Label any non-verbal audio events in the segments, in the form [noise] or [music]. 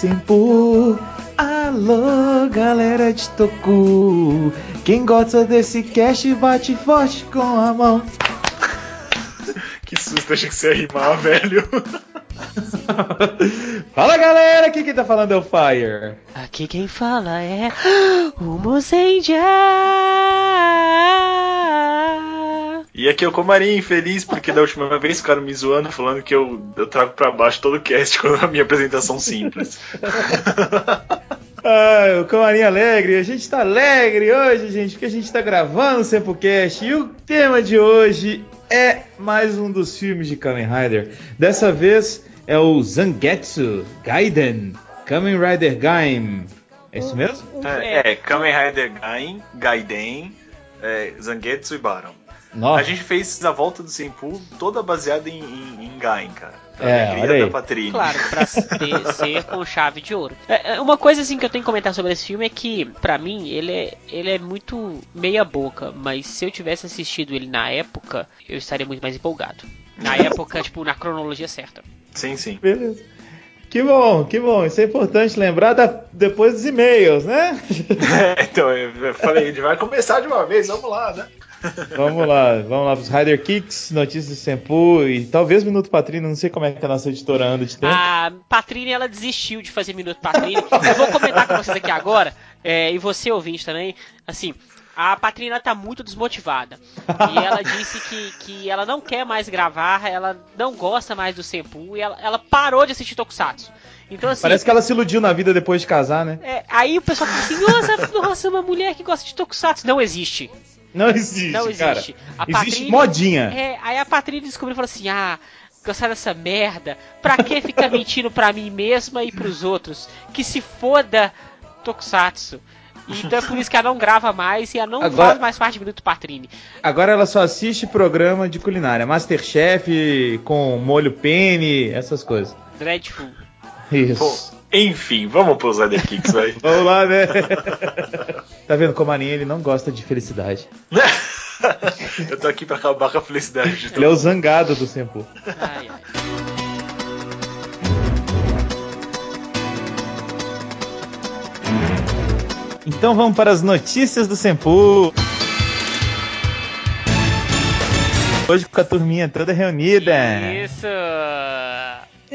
Sempu. Alô, galera de Toku. Quem gosta desse cast bate forte com a mão. [laughs] Que susto, achei que você ia rimar, velho. [laughs] Fala galera, aqui quem tá falando é o Fire. Aqui quem fala é [gasps] o Mozendia. E aqui é o Comarim, feliz porque da última vez ficaram me zoando, falando que eu, eu trago pra baixo todo o cast com a minha apresentação simples. [laughs] Ah, o Camarim Alegre, a gente tá alegre hoje, gente, porque a gente tá gravando o Sempocast e o tema de hoje é mais um dos filmes de Kamen Rider. Dessa vez é o Zangetsu Gaiden, Kamen Rider Gaim. É isso mesmo? É, é Kamen Rider Gaiden, Gaiden é, Zangetsu e Baron. Nossa. A gente fez a volta do Senpu toda baseada em, em, em Gain, cara. É, olha aí. da Patrícia. Claro, pra [laughs] ter- ser com chave de ouro. É, é, Uma coisa assim que eu tenho que comentar sobre esse filme é que, pra mim, ele é, ele é muito meia boca, mas se eu tivesse assistido ele na época, eu estaria muito mais empolgado. Na [laughs] época, tipo, na cronologia certa. Sim, sim. Beleza. Que bom, que bom. Isso é importante lembrar da- depois dos e-mails, né? [laughs] É, então, eu falei, a gente vai começar de uma vez, vamos lá, né? Vamos lá, vamos lá pros Rider Kicks, notícias do Sempu e talvez Minuto Patrino, não sei como é que a nossa editora anda de tempo. A Patrine, ela desistiu de fazer Minuto Patrine. Eu vou comentar com vocês aqui agora, é, e você ouvinte também, assim... A Patrina tá muito desmotivada. E ela disse que, que ela não quer mais gravar, ela não gosta mais do Senpu e ela, ela parou de assistir Tokusatsu. Então, assim, Parece que ela se iludiu na vida depois de casar, né? é, aí o pessoal fala assim: nossa, nossa, uma mulher que gosta de Tokusatsu. Não existe. Não existe, Não cara. existe. A Existe Patrícia- modinha. É, aí a Patrícia descobriu e falou assim: ah, gostar dessa merda, pra que ficar [laughs] mentindo pra mim mesma e pros outros? Que se foda Tokusatsu. Então é por isso que ela não grava mais e ela não Agora- faz mais parte do Minuto Patrine. Agora ela só assiste programa de culinária, Masterchef com molho penne, essas coisas. Dreadful. Isso. Pô, enfim, vamos pros Rider Kicks, velho. [laughs] Vamos lá, né? [laughs] tá vendo como a Marinha ele não gosta de felicidade. [laughs] eu tô aqui pra acabar com a felicidade de Ele é o zangado do. Ai, ai. Então vamos para as notícias do Sempu. Hoje com a turminha toda reunida. Isso!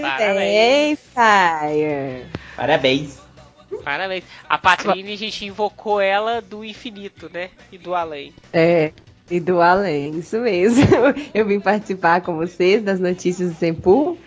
Parabéns! Fire? Parabéns. Parabéns. A Patrine, a gente invocou ela do infinito, né? E do além. É, e do além, isso mesmo. [laughs] Eu vim participar com vocês das notícias do Sempu.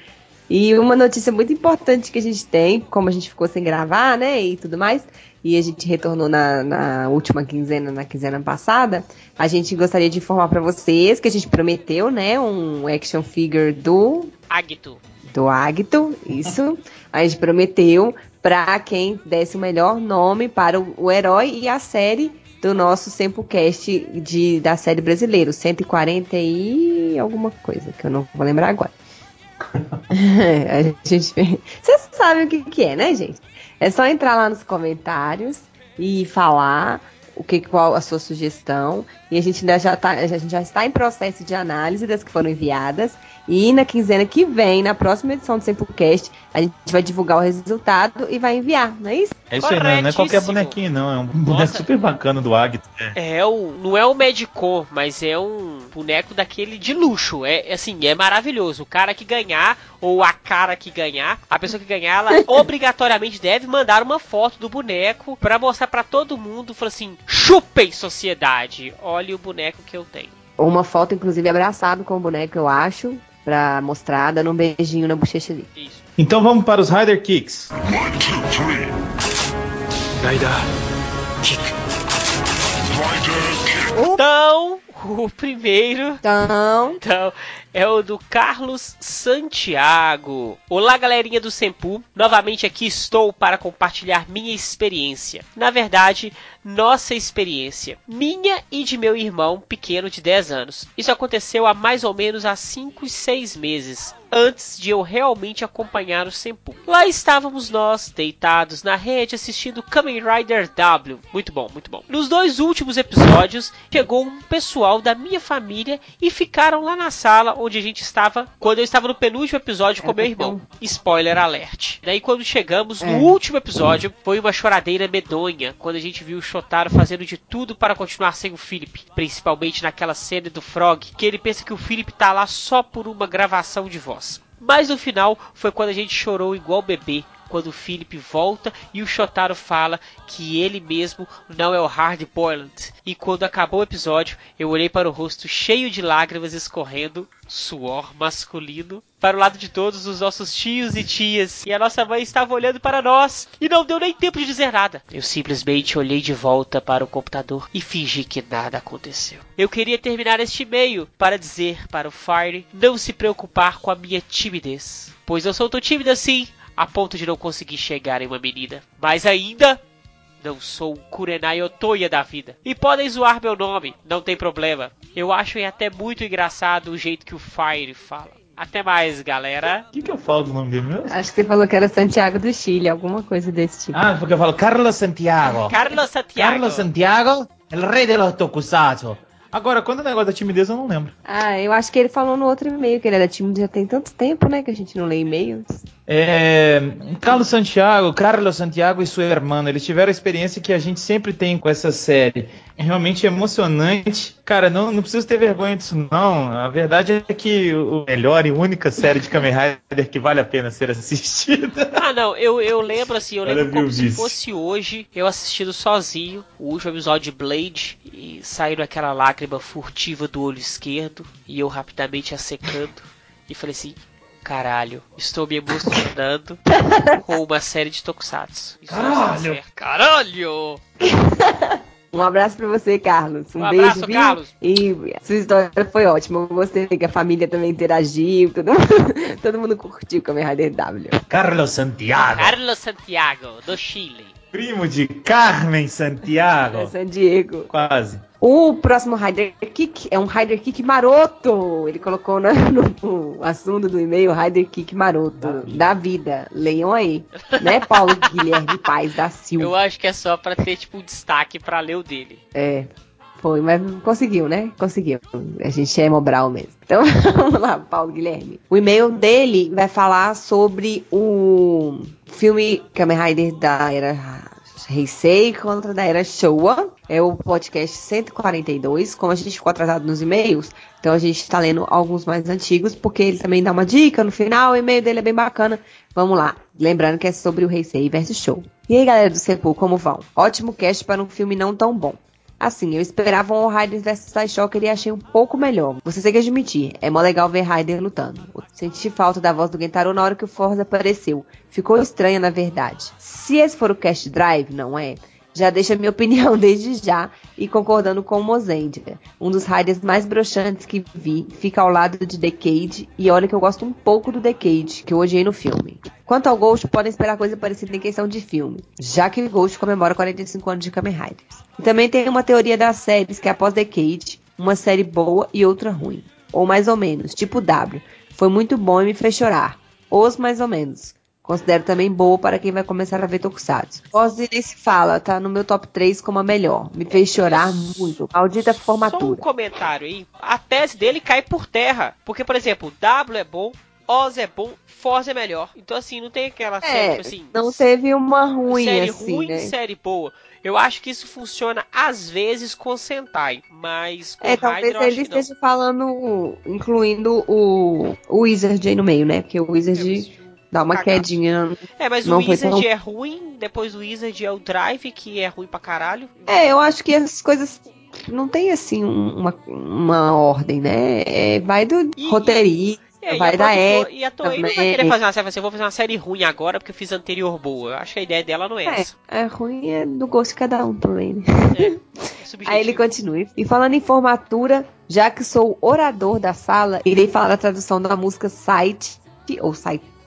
E uma notícia muito importante que a gente tem, como a gente ficou sem gravar, né, e tudo mais, e a gente retornou na, na última quinzena, na quinzena passada, a gente gostaria de informar para vocês que a gente prometeu, né, um action figure do Agito. Do Agito, isso. [laughs] A gente prometeu para quem desse o melhor nome para o, o herói e a série do nosso Sempocast de da série brasileira, o 140 e alguma coisa que eu não vou lembrar agora. [laughs] a gente, vocês sabem o que, que é, né, gente? É só entrar lá nos comentários e falar o que qual a sua sugestão e a gente ainda já tá, a gente já está em processo de análise das que foram enviadas e na quinzena que vem, na próxima edição do Sempocast, a gente vai divulgar o resultado e vai enviar, não é isso? É isso aí, não, é- não é qualquer bonequinho, não. É um boneco Nossa. super bacana do Agito. É o, não é o Medicor, mas é um boneco daquele de luxo. É assim, é maravilhoso. O cara que ganhar, ou a cara que ganhar, a pessoa que ganhar, ela [laughs] obrigatoriamente deve mandar uma foto do boneco pra mostrar pra todo mundo. Falar assim: chupem sociedade, olha o boneco que eu tenho. Ou uma foto, inclusive, abraçado com o boneco, eu acho, pra mostrar, dando um beijinho na bochecha dele. Isso. Então vamos para os Rider Kicks. Então, o primeiro. Então, Então, é o do Carlos Santiago. Olá, galerinha do Sempu. Novamente aqui estou para compartilhar minha experiência. Na verdade, nossa experiência. Minha e de meu irmão pequeno de 10 anos. Isso aconteceu há mais ou menos há 5 e 6 meses antes de eu realmente acompanhar o Senpu. Lá estávamos nós, deitados na rede, assistindo Kamen Rider W. Muito bom, muito bom. Nos dois últimos episódios, chegou um pessoal da minha família e ficaram lá na sala onde a gente estava quando eu estava no penúltimo episódio com é, meu irmão. Spoiler alert. Daí quando chegamos no é. último episódio, foi uma choradeira medonha quando a gente viu o Shotaro fazendo de tudo para continuar sem o Philip, principalmente naquela cena do Frog, que ele pensa que o Philip tá lá só por uma gravação de voz. Mas no final foi quando a gente chorou igual bebê, quando o Philip volta e o Shotaro fala que ele mesmo não é o Hard Boiled. E quando acabou o episódio, eu olhei para o rosto cheio de lágrimas escorrendo, suor masculino, para o lado de todos os nossos tios e tias. E a nossa mãe estava olhando para nós e não deu nem tempo de dizer nada. Eu simplesmente olhei de volta para o computador e fingi que nada aconteceu. Eu queria terminar este e-mail para dizer para o Fire não se preocupar com a minha timidez. Pois eu sou tão tímida assim, a ponto de não conseguir chegar em uma menina. Mas ainda não sou um Kurenai Otoya da vida. E podem zoar meu nome, não tem problema. Eu acho até muito engraçado o jeito que o Fire fala. Até mais, galera. O que, que eu falo do nome dele mesmo? Acho que você falou que era Santiago do Chile, alguma coisa desse tipo. Ah, porque eu falo Carlos Santiago. Carlos Santiago. Carlos Santiago, el rei de los tokusatsu. Agora, quando o negócio da timidez, eu não lembro. Ah, eu acho que ele falou no outro e-mail que ele era tímido já tem tanto tempo, né? Que a gente não lê e-mails. É, Carlos Santiago, Carlos Santiago e sua irmã, eles tiveram a experiência que a gente sempre tem com essa série. É realmente emocionante. Cara, não, não preciso ter vergonha disso, não. A verdade é que o melhor e única série de Kamen Rider que vale a pena ser assistida. [laughs] Ah, não, eu, eu lembro assim, eu lembro como se fosse hoje, eu assistindo sozinho o último episódio de Blade e saindo aquela lágrima furtiva do olho esquerdo e eu rapidamente a secando e falei assim, Caralho, estou me emocionando [laughs] com uma série de tokusatsu. Caralho! Caralho! Um abraço pra você, Carlos. Um, um beijo, abraço, Carlos. E sua história foi ótima. Gostei que a família também interagiu, todo mundo, [laughs] todo mundo curtiu com a Rider W. Carlos Santiago. Carlos Santiago, do Chile. Primo de Carmen Santiago. É San Diego. Quase. O próximo Rider Kick é um Rider Kick maroto. Ele colocou no, [laughs] no assunto do e-mail Rider Kick maroto. Da vida. Da vida. Leiam aí. Né, Paulo [laughs] Guilherme Paz da Silva. Eu acho que é só pra ter, tipo, um destaque pra ler o dele. É. Foi, mas conseguiu, né? Conseguiu. A gente é Mobral mesmo. Então, [laughs] vamos lá, Paulo Guilherme. O e-mail dele vai falar sobre o filme Kamen Rider da era Heisei contra da era Showa. É o podcast 142. Como a gente ficou atrasado nos e-mails, então a gente está lendo alguns mais antigos, porque ele também dá uma dica no final. O e-mail dele é bem bacana. Vamos lá. Lembrando que é sobre o Heisei versus Show. E aí, galera do Sepul, como vão? Ótimo cast para um filme não tão bom. Assim, eu esperava um Raiden vs Shocker e achei um pouco melhor. Você tem que admitir, é mó legal ver Raiden lutando. Senti falta da voz do Gentaro na hora que o Forza apareceu. Ficou estranha, na verdade. Se esse for o Cast Drive, não é? Já deixa minha opinião [laughs] desde já e concordando com o Mozendia. Um dos riders mais broxantes que vi, fica ao lado de Decade e olha que eu gosto um pouco do Decade, que eu odiei no filme. Quanto ao Ghost, podem esperar coisa parecida em questão de filme, já que o Ghost comemora 45 anos de Kamen Riders. E também tem uma teoria das séries que após Decade, uma série boa e outra ruim. Ou mais ou menos, tipo W. Foi muito bom e me fez chorar. Os mais ou menos. Considero também boa para quem vai começar a ver Tokusatsu. Ozzy se fala, tá no meu top 3 como a melhor. Me fez chorar muito. Maldita formatura. Só um comentário aí. A tese dele cai por terra. Porque, por exemplo, W é bom, Oz é bom, Forza é melhor. Então, assim, não tem aquela é, série, tipo assim... Não teve uma ruim, série assim, ruim, né? série boa. Eu acho que isso funciona às vezes com Sentai, mas com É, talvez ele esteja falando, incluindo o, o Wizard aí no meio, né? Porque o Wizard Dá uma Cagado. quedinha. É, mas não o Wizard tão... é ruim, depois o Wizard é o Drive, que é ruim pra caralho. É, eu acho que as coisas não tem assim uma, uma ordem, né? É, vai do e, roteirista. É, vai a dar produtora- época E a Toei não vai querer fazer uma série, assim, eu vou fazer uma série ruim agora porque eu fiz a anterior boa. Eu acho que a ideia dela não é, É, essa. é ruim é do gosto de cada um também, né? É, [laughs] é. Aí ele continua. E falando em formatura, já que sou orador da sala, irei falar da tradução da música Sight, ou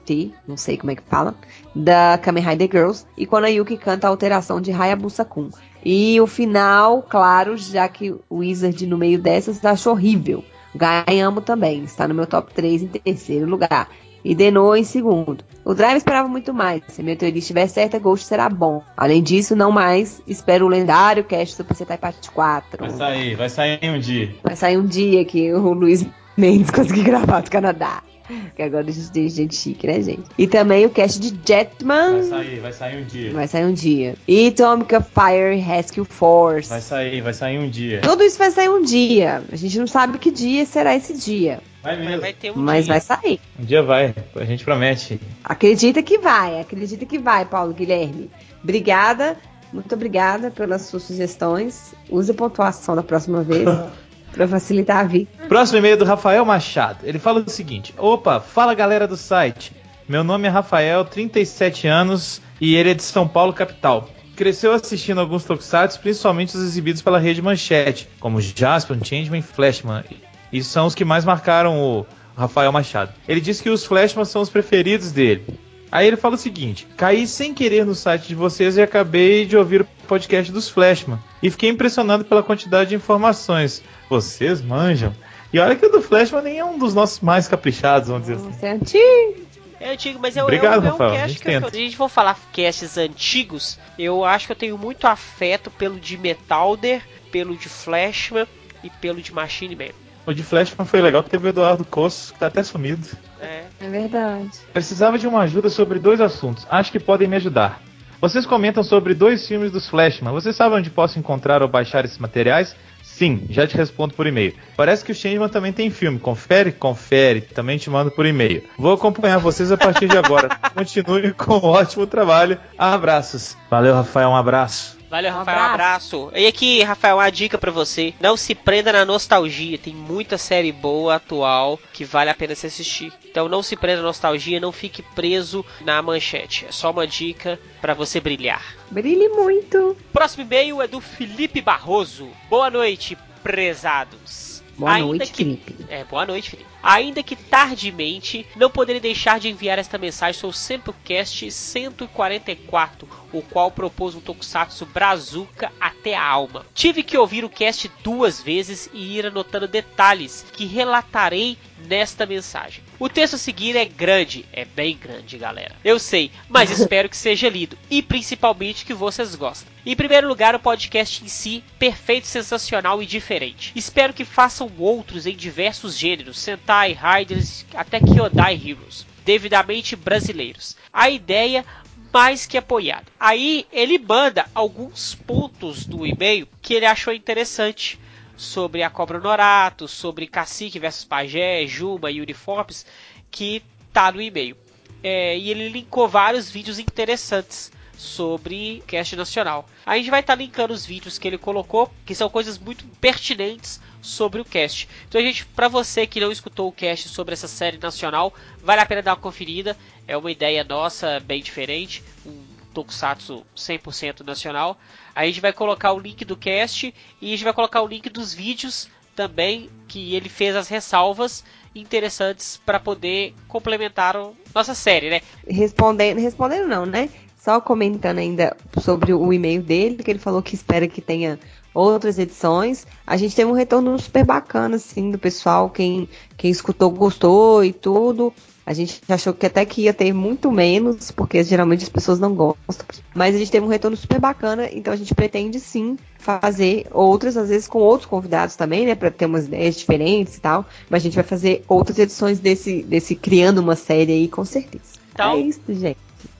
Sight, não sei como é que fala, da Kamen Rider Girls, e quando a Yuki canta a alteração de Hayabusa-kun. E o final, claro, já que o Wizard no meio dessas achou horrível. Ganhamos também, está no meu top 3 em terceiro lugar. E Denou em segundo. O Drive esperava muito mais. Se a minha teoria estiver certa, Ghost será bom. Além disso, não mais. Espero o lendário Cast Super Sentai Parte 4. Vai sair, vai sair um dia. Vai sair um dia que o Luiz Mendes [laughs] conseguir gravar do Canadá. [laughs] Que agora a gente tem gente chique, né, gente? E também o cast de Jetman. Vai sair, vai sair um dia. Vai sair um dia. E Atomica Fire Rescue Force. Vai sair, vai sair um dia. Tudo isso vai sair um dia. A gente não sabe que dia será esse dia. Vai Mas mesmo. vai ter um Mas dia. vai sair. Um dia vai, a gente promete. Acredita que vai, acredita que vai, Paulo Guilherme. Obrigada, muito obrigada pelas suas sugestões. Use a pontuação da próxima vez [laughs] para facilitar a vida. Próximo e-mail é do Rafael Machado. Ele fala o seguinte: Opa, fala galera do site. Meu nome é Rafael, 37 anos e ele é de São Paulo, capital. Cresceu assistindo alguns tokusatsu, principalmente os exibidos pela rede Manchete, como Jaspion, Changeman e Flashman. E são os que mais marcaram o Rafael Machado. Ele disse que os Flashman são os preferidos dele. Aí ele fala o seguinte: caí sem querer no site de vocês e acabei de ouvir o podcast dos Flashman. E fiquei impressionado pela quantidade de informações. Vocês manjam. E olha que o do Flashman nem é um dos nossos mais caprichados, vamos dizer assim. Você é antigo. É antigo, mas é, Obrigado, é, um- é um Rafael, a cast gente que eu, se a gente for falar casts antigos, eu acho que eu tenho muito afeto pelo de Metalder, pelo de Flashman e pelo de Machine Man. O de Flashman foi legal que teve o Eduardo Costa, que tá até sumido. É. É verdade. Precisava de uma ajuda sobre dois assuntos. Acho que podem me ajudar. Vocês comentam sobre dois filmes dos Flashman. Vocês sabem onde posso encontrar ou baixar esses materiais? Sim, já te respondo por e-mail. Parece que o Changeman também tem filme. Confere? Confere. Também te mando por e-mail. Vou acompanhar vocês a partir de agora. [laughs] Continue com um ótimo trabalho. Abraços. Valeu, Rafael. Um abraço. Valeu, Um Rafael, um abraço. E aqui, Rafael, uma dica pra você. Não se prenda na nostalgia. Tem muita série boa atual que vale a pena se assistir. Então não se prenda na nostalgia, não fique preso na manchete. É só uma dica pra você brilhar. Brilhe muito. Próximo e-mail é do Felipe Barroso. Boa noite, prezados. Boa Ainda noite, que- Felipe. É, boa noite, Felipe. Ainda que tardiamente, não poderei deixar de enviar esta mensagem sobre o Sempocast 144, o qual propôs um Tokusatsu Brazuca até a alma. Tive que ouvir o cast duas vezes e ir anotando detalhes que relatarei nesta mensagem. O texto a seguir é grande, é bem grande, galera. Eu sei, mas [laughs] espero que seja lido e principalmente que vocês gostem. Em primeiro lugar, o podcast em si, perfeito, sensacional e diferente. Espero que façam outros em diversos gêneros, Sentai, Riders, até Kyodai Heroes, devidamente brasileiros. A ideia mais que apoiada. Aí ele manda alguns pontos do e-mail que ele achou interessante sobre a Cobra Norato, sobre Cacique versus Pajé, Juma e Uniformes, que tá no e-mail. É, e ele linkou vários vídeos interessantes sobre cast nacional. A gente vai estar linkando os vídeos que ele colocou, que são coisas muito pertinentes sobre o cast. Então, a gente, para você que não escutou o cast sobre essa série nacional, vale a pena dar uma conferida. É uma ideia nossa bem diferente, um tokusatsu 100% nacional. A gente vai colocar o link do cast e a gente vai colocar o link dos vídeos também que ele fez as ressalvas interessantes para poder complementar a nossa série, né? Respondendo, respondendo não, né? Só comentando ainda sobre o e-mail dele, que ele falou que espera que tenha outras edições. A gente teve um retorno super bacana, assim, do pessoal. Quem, quem escutou gostou e tudo. A gente achou que até que ia ter muito menos, porque geralmente as pessoas não gostam. Mas a gente teve um retorno super bacana, então a gente pretende sim fazer outras, às vezes com outros convidados também, né? Pra ter umas ideias diferentes e tal. Mas a gente vai fazer outras edições desse, desse Criando uma Série aí, com certeza. Então- é isso, gente.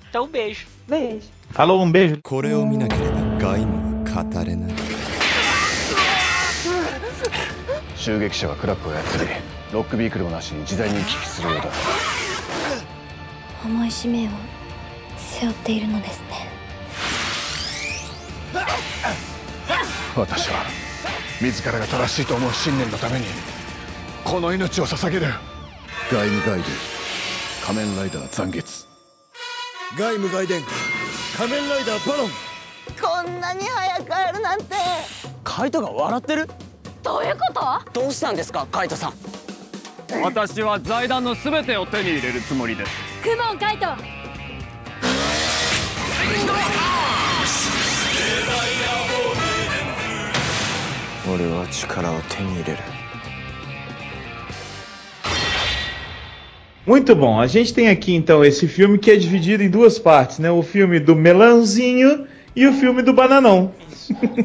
Então, um beijo. Beijo. Falou, um beijo. これを見なければ外務は語れない襲撃者がクラックをやったり ロックビークルもなしに自在に行き来するようだ。重い使命を背負っているのですね。私は自らが正しいと思う信念のためにこの命を捧げる。外務外伝仮面ライダー残月。外務外伝仮面ライダーバロン。こんなに早く会えるなんて。カイトが笑ってる？どういうこと？どうしたんですかカイトさん 私は財団の全てを手に入れるつもりですクモンカイト俺は力を手に入れる [laughs] Muito bom. A gente tem aqui então esse filme que é dividido em duas partes, né? O filme do melãozinho e o filme do bananão.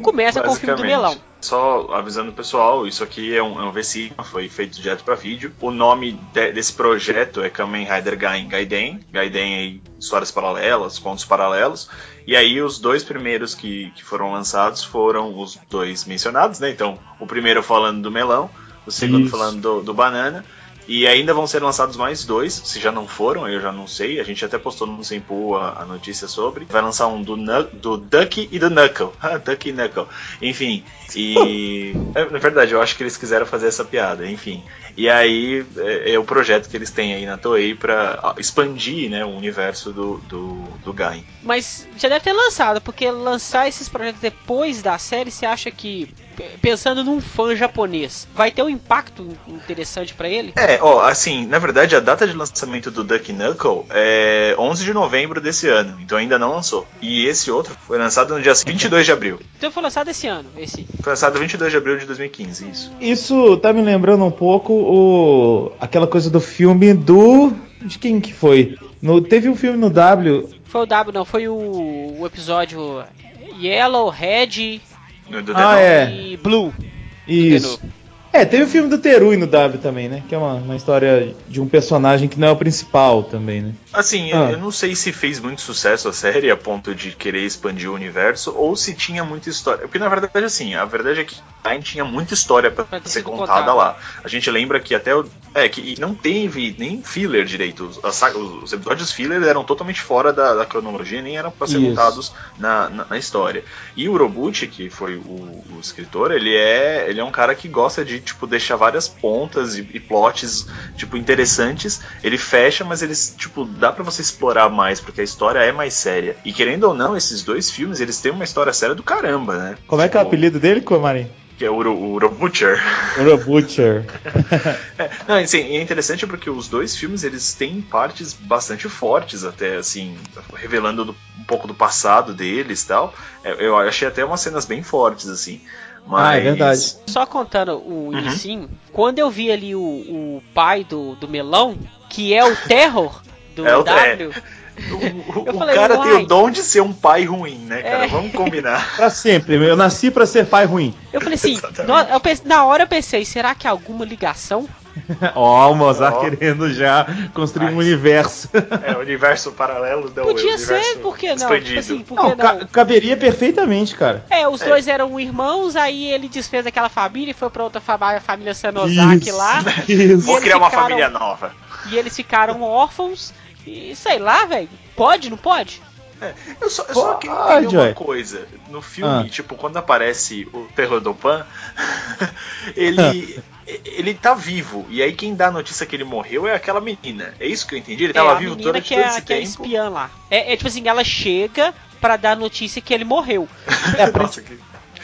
Começa com o filme do melão. Só avisando o pessoal, isso aqui é um, é um VC, foi feito direto para vídeo. O nome de- desse projeto é Kamen Rider Gaiden Gaiden. Gaiden aí, histórias paralelas, contos paralelos. E aí os dois primeiros que, que foram lançados foram os dois mencionados, né? Então, o primeiro falando do melão, o segundo Isso. falando do, do banana. E ainda vão ser lançados mais dois, se já não foram, eu já não sei. A gente até postou no Sempu a, a notícia sobre. Vai lançar um do, do Duck e do Knuckle. [laughs] Ah, Duck e Knuckle. Enfim, e. é, na verdade, eu acho que eles quiseram fazer essa piada, enfim. E aí é, é o projeto que eles têm aí na Toei pra ah, expandir né, o universo do, do, do Gain. Mas já deve ter lançado, porque lançar esses projetos depois da série, você acha que, pensando num fã japonês, vai ter um impacto interessante pra ele? É, ó, assim, na verdade a data de lançamento do Duck Knuckle é 11 de novembro desse ano, então ainda não lançou. E esse outro foi lançado no dia 22 de abril. Então foi lançado esse ano, esse. Foi lançado 22 de abril de 2015, isso. Isso tá me lembrando um pouco o aquela coisa do filme do de quem que foi? No, teve um filme no W. Foi o W, não, foi o, o episódio Yellow, Red No, do Ah, é. e Blue. Isso. É, teve o filme do Terui no W também, né? Que é uma, uma história de um personagem que não é o principal também, né? Assim, Ah. eu não sei se fez muito sucesso a série a ponto de querer expandir o universo ou se tinha muita história. Porque na verdade, assim, a verdade é que Nine tinha muita história pra Pra ter ser contada lá. A gente lembra que até o. É, que não teve nem filler direito. Os, a os episódios filler eram totalmente fora da, da cronologia, nem eram pra ser Isso. contados na, na, na história. E o Urobuchi, que foi o, o escritor, ele é, ele é um cara que gosta de, tipo, deixar várias pontas e, e plots, tipo, interessantes. Ele fecha, mas eles, tipo, dá pra você explorar mais, porque a história é mais séria. E querendo ou não, esses dois filmes, eles têm uma história séria do caramba, né? Como é que é o Tipo, apelido dele, Comarim? Que é o Uro, o Urobutcher. Ura Butcher. [laughs] [laughs] É, não, assim, e é interessante porque os dois filmes eles têm partes bastante fortes até, assim, revelando do- um pouco do passado deles e tal. É, eu achei até umas cenas bem fortes, assim. Mas... Ah, é verdade. Só contando o Uhum. inicinho, quando eu vi ali o, o pai do, do melão, que é o terror do É o- W, O, o- o falei, cara tem o dom de ser um pai ruim, né, cara? É. Vamos combinar. [laughs] Pra sempre. Eu nasci pra ser pai ruim. eu falei assim, [laughs] no- eu pense- na hora eu pensei, será que há alguma ligação? Ó, o Mozart Ó. querendo já construir um Ai. universo. É, o universo paralelo não, é o Podia ser, por que não? expandido. Tipo assim, por que Não, não? ca- caberia perfeitamente, cara. É, os É. dois eram irmãos, aí ele desfez aquela família e foi pra outra família, a família Sanozaki lá. [laughs] Isso. Vou criar uma ficaram- família nova. E eles ficaram órfãos. E sei lá, velho. Pode, não pode? Eu só, eu só queria entender uma coisa. No filme, Ah. tipo, quando aparece o Terror do Pan, [laughs] ele. [laughs] Ele tá vivo, e aí quem dá a notícia que ele morreu é aquela menina. É isso que eu entendi? Ele é, tava a vivo durante que todo é, esse que é tempo. espiã lá. É, é tipo assim, ela chega pra dar a notícia que ele morreu. É, Nossa, que...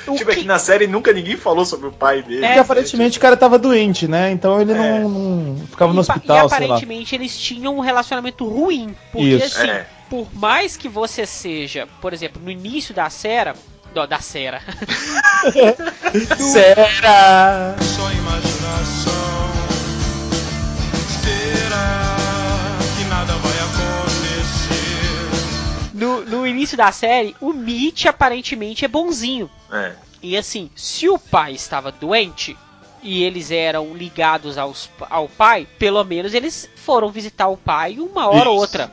O Tipo, é que- que na série nunca ninguém falou sobre o pai dele. Porque É, aparentemente o cara tava doente, né? Então ele É. não, não ficava no e, pa- hospital, e sei lá. aparentemente eles tinham um relacionamento ruim. Porque Isso. assim, É. por mais que você seja, por exemplo, no início da série. Da, da série. [laughs] Será? Só imaginação. No, no início da série, o Mitch aparentemente é bonzinho. É. E assim, se o pai estava doente e eles eram ligados aos, ao pai, pelo menos eles foram visitar o pai uma hora ou Isso. outra.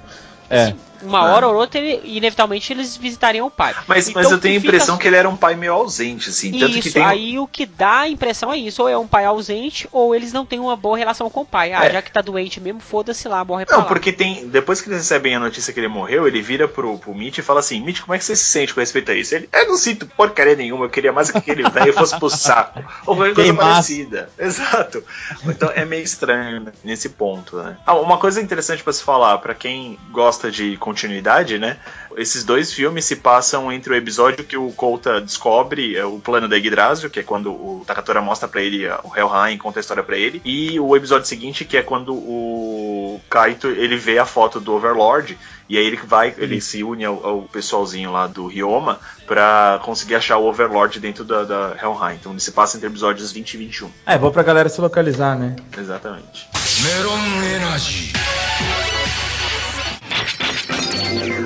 É. Assim, Uma Ah. hora ou outra, ele- inevitavelmente, eles visitariam o pai. Mas, Então, mas eu tenho a que fica- impressão que ele era um pai meio ausente, assim. Tanto Isso, que tem. aí o que dá a impressão é isso, ou é um pai ausente, ou eles não têm uma boa relação com o pai. Ah, É. já que tá doente mesmo, foda-se lá, morre Não, lá. porque tem. Depois que eles recebem a notícia que ele morreu, ele vira pro, pro Mitch e fala assim: Mitch, como é que você se sente com respeito a isso? Ele, eu não sinto porcaria nenhuma, eu queria mais que aquele velho fosse pro saco. [laughs] Ou qualquer coisa Queimasse. parecida. [laughs] Exato. Então é meio estranho né, nesse ponto, né? Ah, uma coisa interessante pra se falar, pra quem gosta de continuidade, né? Esses dois filmes se passam entre o episódio que o Kouta descobre é, o plano da Yggdrasil, que é quando o Takatora mostra pra ele o Helheim, conta a história pra ele, e o episódio seguinte, que é quando o Kaito ele vê a foto do Overlord, e aí ele vai, ele se une ao, ao pessoalzinho lá do Ryoma pra conseguir achar o Overlord dentro da, da Helheim. Então ele se passa entre episódios 20 e 21. É, bom pra galera se localizar, né? Exatamente. メロ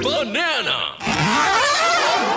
Banana!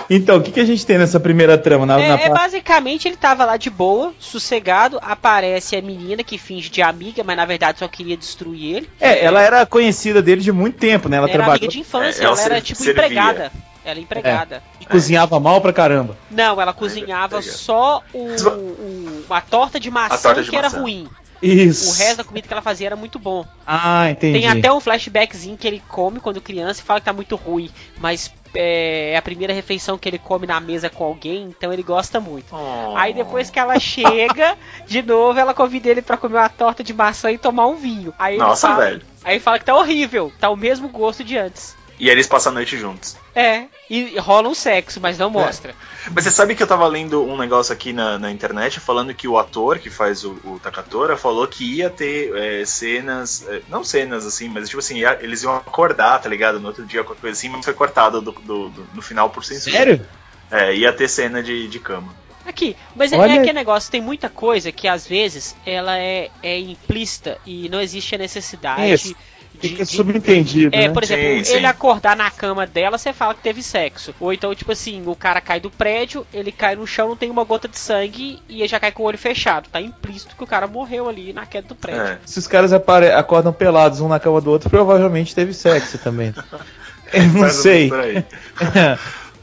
Então, o que, que a gente tem nessa primeira trama? Na, é, na... É, basicamente ele tava lá de boa, sossegado, aparece a menina que finge de amiga, mas na verdade só queria destruir ele. É, ela era conhecida dele de muito tempo, né? Ela, ela trabalhou... amiga de infância, é, ela, ela ser, era tipo servia. empregada. Ela é empregada. É. E cozinhava mal pra caramba. Não, ela cozinhava só o, o, a torta de maçã torta de que maçã. era ruim. Isso. O resto da comida que ela fazia era muito bom. Ah, entendi. Tem até um flashbackzinho que ele come quando criança e fala que tá muito ruim, mas é, é a primeira refeição que ele come na mesa com alguém, então ele gosta muito. Aí depois que ela chega, [laughs] de novo, ela convida ele pra comer uma torta de maçã e tomar um vinho. Aí Nossa, fala, velho. Aí fala que tá horrível, tá o mesmo gosto de antes. E aí eles passam a noite juntos. É, e rola um sexo, mas não mostra. Mas você sabe que eu tava lendo um negócio aqui na, na internet falando que o ator que faz o, o Takatora falou que ia ter é, cenas, é, não cenas assim, mas tipo assim, ia- eles iam acordar, tá ligado? No outro dia, qualquer coisa assim, mas foi cortado do, do- do- no final por censura. Sério? É, ia ter cena de, de cama. Aqui, mas é, Olha- é aquele negócio, tem muita coisa que às vezes ela é, é implícita e não existe a necessidade Isso. De, Fica de- subentendido, É, né? por exemplo, Sim, sim. ele acordar na cama dela, você fala que teve sexo. Ou então, tipo assim, o cara cai do prédio, ele cai no chão, não tem uma gota de sangue e ele já cai com o olho fechado. Tá implícito que o cara morreu ali na queda do prédio. É. Se os caras apare- acordam pelados um na cama do outro, provavelmente teve sexo também. [laughs] Eu não sei. [laughs]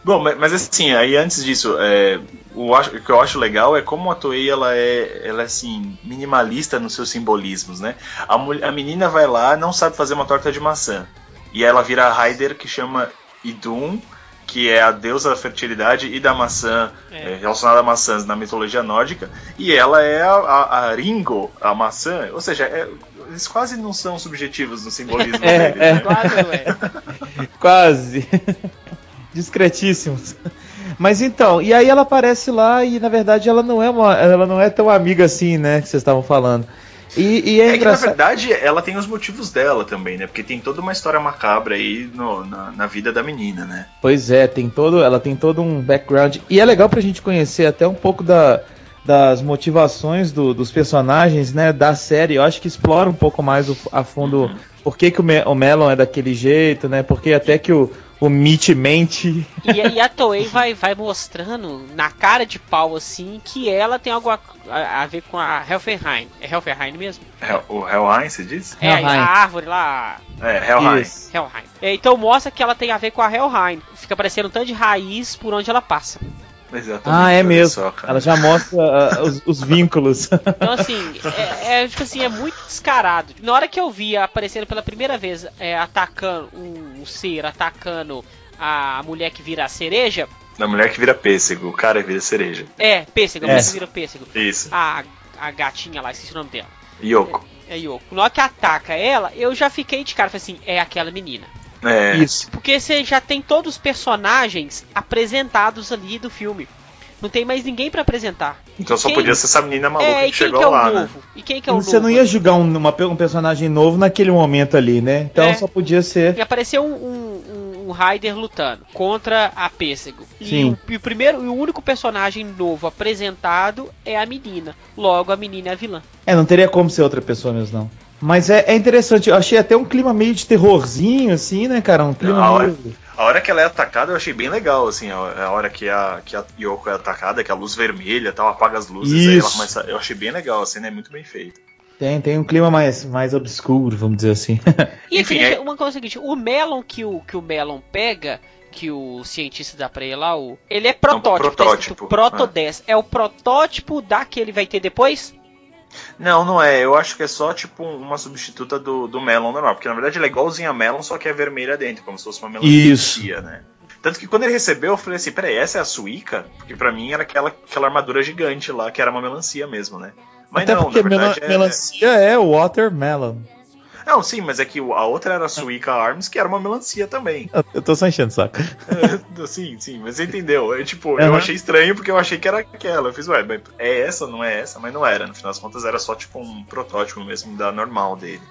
Bom, mas, mas assim, aí antes disso, é, o, o que eu acho legal é como a Toei ela é, ela é assim, minimalista nos seus simbolismos, né? A, mul- a menina vai lá, não sabe fazer uma torta de maçã. E ela vira a Raider que chama Idun, que é a deusa da fertilidade e da maçã, É. é, relacionada a maçãs na mitologia nórdica. E ela é a, a, a Ringo, a maçã. Ou seja, é- eles quase não são subjetivos no simbolismo [laughs] É, deles, é. né? Quase, ué. [laughs] [laughs] Quase. Discretíssimos. [laughs] Mas então, e aí ela aparece lá e na verdade ela não é uma, ela não é tão amiga assim, né, que vocês estavam falando. E, e é, É que na engraçado. verdade ela tem os motivos dela também, né? Porque tem toda uma história macabra aí no- na, na vida da menina, né? Pois é, tem todo, ela tem todo um background e é legal pra gente conhecer até um pouco da, das motivações do- dos personagens, né, da série. Eu acho que explora um pouco mais o- a fundo por que, que o, Me- o Melon é daquele jeito, né? Porque até que o, o Mitch mente. E, a- e a Toei vai, vai mostrando na cara de pau assim que ela tem algo a, a- a ver com a Helferheim. É Helferheim mesmo? Hel- O Helheim, você diz? É, a, Helheim. a árvore lá. É, Helheim. Isso. Helheim. É, então mostra que ela tem a ver com a Helheim. Fica parecendo um tanto de raiz por onde ela passa. Exatamente. Ah, é mesmo. só. Ela já mostra ah, os, os vínculos. [laughs] Então, assim, é, é, tipo assim, é muito descarado. Na hora que eu vi aparecendo pela primeira vez, é, atacando um, um ser, atacando a mulher que vira a cereja, Da mulher que vira pêssego, o cara que vira cereja. é, pêssego, a É. mulher que vira pêssego. Isso. A, a gatinha lá, esqueci o nome dela. Yoko. É Yoko. Na hora que ataca ela, eu já fiquei de cara, falei assim, é aquela menina. É. Isso. Porque você já tem todos os personagens apresentados ali do filme. Não tem mais ninguém pra apresentar. Então só Quem- podia ser essa menina maluca É, e que chegou que é lá, né? novo? E quem que é o Você novo? não ia julgar um, uma- um personagem novo naquele momento ali, né? Então É. só podia ser. E apareceu um, um, um Raider lutando contra a Pêssego. E Sim. o, e o primeiro e o único personagem novo apresentado é a menina. Logo, a menina é a vilã. É, não teria como ser outra pessoa mesmo, não. Mas é, é interessante, eu achei até um clima meio de terrorzinho, assim, né, cara? Um clima A hora, meio. a hora que ela é atacada eu achei bem legal, assim, a, a hora que a, que a Yoko é atacada, que a luz vermelha tal, apaga as luzes, aí ela começa. Eu achei bem legal, a cena é muito bem feita. Tem, tem um clima mais, mais obscuro, vamos dizer assim. [laughs] E Enfim, Enfim, é- uma coisa é o seguinte, o Melon que o, que o Melon pega, que o cientista dá pra ele lá, o, ele é protótipo, tá protótipo, escrito Proto ah. 10. É o protótipo da que ele vai ter depois? Não, não é. Eu acho que é só tipo uma substituta do, do Melon normal. Porque na verdade ele é igualzinho a Melon, só que é vermelha dentro, como se fosse uma melancia, né? Tanto que quando ele recebeu, eu falei assim: peraí, essa é a Suica? Porque pra mim era aquela, aquela armadura gigante lá, que era uma melancia mesmo, né? Mas Até não, porque na verdade mela- é- melancia é watermelon. Não, sim, mas é que a outra era a Suica Arms, que era uma melancia também. Eu- [laughs] Eu tô só enchendo o saco. É, sim, sim, mas você entendeu. Eu, tipo, eu Aham. achei estranho porque eu achei que era aquela. Eu fiz, ué, mas é essa, não é essa? Mas não era. No final das contas era só tipo um protótipo mesmo da normal dele.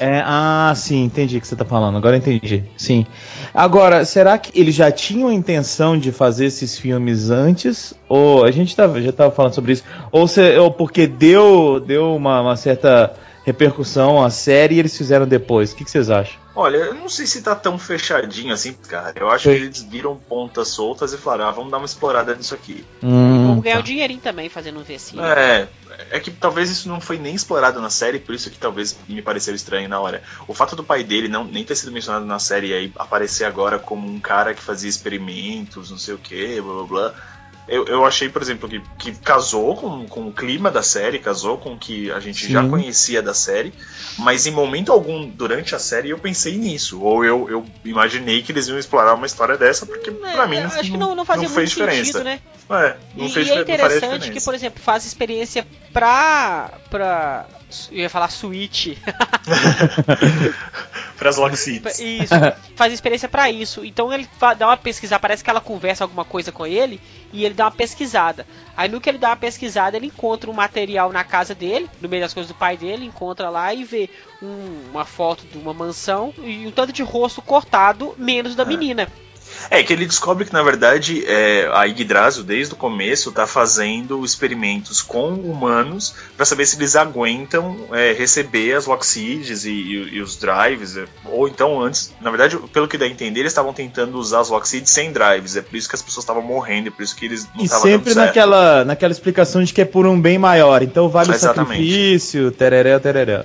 É, ah, sim, entendi o que você tá falando. Agora eu entendi. Sim. Agora, será que eles já tinham a intenção de fazer esses filmes antes? Ou a gente tava, já tava falando sobre isso? Ou, se, ou porque deu, deu uma, uma certa repercussão à série e eles fizeram depois? O que, que vocês acham? Olha, eu não sei se tá tão fechadinho assim, cara. Eu acho Sim. que eles viram pontas soltas e falaram, ah, vamos dar uma explorada nisso aqui. Hum, Vamos ganhar tá. um dinheirinho também fazendo um versinho. É, é que talvez isso não foi nem explorado na série, por isso que talvez me pareceu estranho na hora. O fato do pai dele não nem ter sido mencionado na série e aí aparecer agora como um cara que fazia experimentos, não sei o que, blá blá blá. Eu, eu achei, por exemplo, que, que casou com, com o clima da série, casou com o que a gente já Sim. conhecia da série, mas em momento algum durante a série eu pensei nisso. Ou eu, eu imaginei que eles iam explorar uma história dessa, porque pra mim É, não, acho que não, não fazia fez muito diferença. sentido, né? É, não E, fez e é não interessante que, por exemplo, faz experiência pra. pra. Eu ia falar Switch. [laughs] Pras Log Seeds. Isso, faz experiência pra isso. Então ele dá uma pesquisada, parece que ela conversa alguma coisa com ele e ele dá uma pesquisada. Aí no que ele dá uma pesquisada, ele encontra um material na casa dele, no meio das coisas do pai dele, encontra lá e vê um- uma foto de uma mansão e um tanto de rosto cortado, menos da menina. É que ele descobre que, na verdade, é, a Yggdrasil, desde o começo, tá fazendo experimentos com humanos para saber se eles aguentam é, receber as Lockseeds e, e- e os drives. é, Ou então, antes, na verdade, pelo que dá a entender, eles estavam tentando usar as Lockseeds sem drives. É por isso que as pessoas estavam morrendo, é por isso que eles não E estavam sempre dando certo. naquela, naquela explicação de que é por um bem maior. Então vale Exatamente. o sacrifício, tereré, tereré.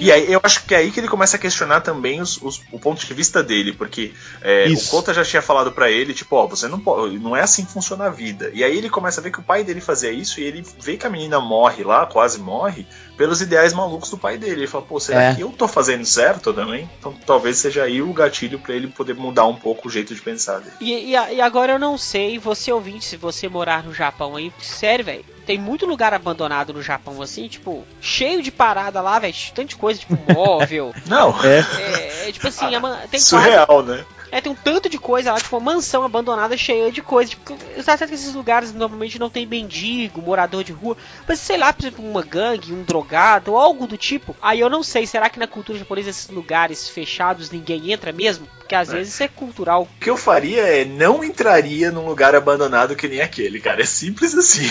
E aí eu acho que é aí que ele começa a questionar também os- os- o ponto de vista dele, porque é, o. Kota já tinha falado pra ele, tipo, ó, você não pode, não é assim que funciona a vida. E aí ele começa a ver que o pai dele fazia isso e ele vê que a menina morre lá, quase morre, pelos ideais malucos do pai dele. Ele fala, pô, será É. que eu tô fazendo certo também? Então talvez seja aí o gatilho pra ele poder mudar um pouco o jeito de pensar dele. E, e e agora eu não sei, você ouvinte, se você morar no Japão aí, sério, velho. Tem muito lugar abandonado no Japão assim, tipo, cheio de parada lá, velho. Tanto de coisa, tipo, [laughs] móvel. Não, É. É, é, tipo assim, a man- tem quase- surreal, né? É, tem um tanto de coisa lá, tipo, uma mansão abandonada cheia de coisa. Tipo, tá certo que esses lugares normalmente não tem mendigo, morador de rua, mas sei lá, por exemplo, uma gangue, um drogado, ou algo do tipo. Aí eu não sei, será que na cultura japonesa esses lugares fechados ninguém entra mesmo? Porque às vezes isso é cultural. O que eu faria é não entraria num lugar abandonado que nem aquele, cara. É simples assim.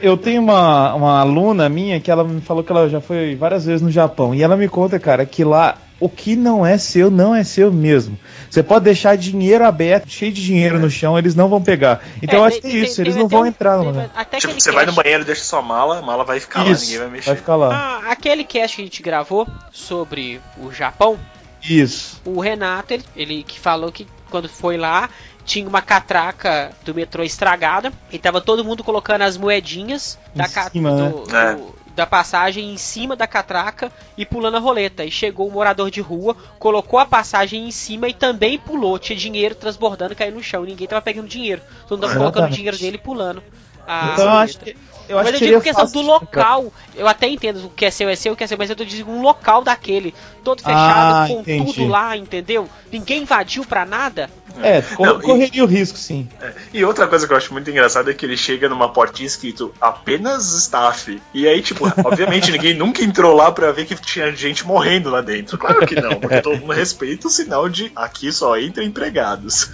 Eu tenho uma, uma aluna minha que ela me falou que ela já foi várias vezes no Japão. E ela me conta, cara, que lá o que não é seu, não é seu mesmo. Você pode deixar dinheiro aberto, cheio de dinheiro no chão, eles não vão pegar. Então eu É, acho que é tem- isso, tem- eles teve não até vão um- entrar no lugar. Tipo, você vai no banheiro, deixa sua mala, a mala vai ficar lá, Isso, ninguém vai mexer. vai ficar lá. Ah, aquele cast que a gente gravou sobre o Japão, Isso. o Renato, ele, ele que falou que quando foi lá, tinha uma catraca do metrô estragada e tava todo mundo colocando as moedinhas da, Em ca- cima, né? do- É. do- da passagem em cima da catraca e pulando a roleta. E chegou um morador de rua, colocou a passagem em cima e também pulou. Tinha dinheiro transbordando, caindo no chão. Ninguém tava pegando dinheiro. Todo mundo tava colocando o dinheiro dele e pulando. a Então eu roleta. acho que. Eu acho mas eu digo seria questão do local. Eu até entendo o que é seu é seu, o que é seu, mas eu tô dizendo um local daquele. Todo fechado, Ah, com entendi. tudo lá, entendeu? Ninguém invadiu pra nada. É, cor- Não, e- correria o risco, sim. É. E outra coisa que eu acho muito engraçada é que ele chega numa portinha escrito apenas staff. E aí, tipo, [laughs] obviamente ninguém nunca entrou lá pra ver que tinha gente morrendo lá dentro. Claro que não, porque todo mundo respeita o sinal de aqui só entra empregados.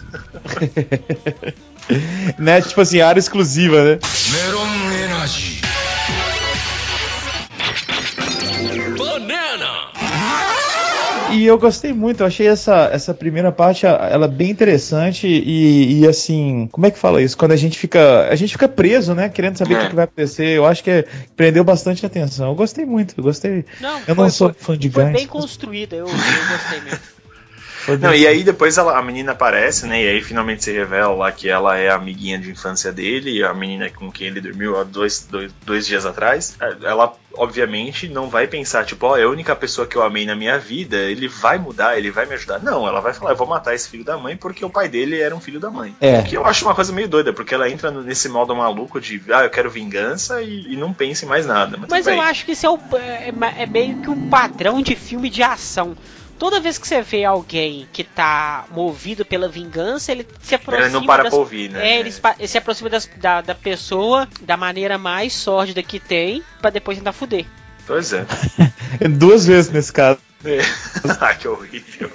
[laughs] né? Tipo assim, área exclusiva, né? メロ E eu gostei muito, eu achei essa, essa primeira parte ela bem interessante e, e, assim, como é que fala isso? Quando a gente fica, a gente fica preso, né, querendo saber o que, que, vai acontecer. Eu acho que é, prendeu bastante atenção. Eu gostei muito, eu gostei. Não, eu foi, não sou foi, fã de Foi Gantz. bem construída, eu, eu gostei mesmo. Não, e aí depois ela, a menina aparece, né? E aí finalmente se revela lá que ela é a amiguinha de infância dele, a menina com quem ele dormiu há dois, dois, dois dias atrás. Ela, obviamente, não vai pensar, tipo, ó, oh, é a única pessoa que eu amei na minha vida, ele vai mudar, ele vai me ajudar. Não, ela vai falar, eu vou matar esse filho da mãe porque o pai dele era um filho da mãe. É. Que eu acho uma coisa meio doida, porque ela entra nesse modo maluco de, ah, eu quero vingança e, e não pensa em mais nada. Mas, Mas eu acho que isso é, o, é, é meio que um padrão de filme de ação toda vez que você vê alguém que tá movido pela vingança, ele se aproxima. Ele não para das, pra ouvir, né? É, ele, ele se aproxima das, da, da pessoa da maneira mais sórdida que tem, para depois tentar fuder. Pois é. [laughs] Duas vezes nesse caso. É. [laughs] ah, que horrível.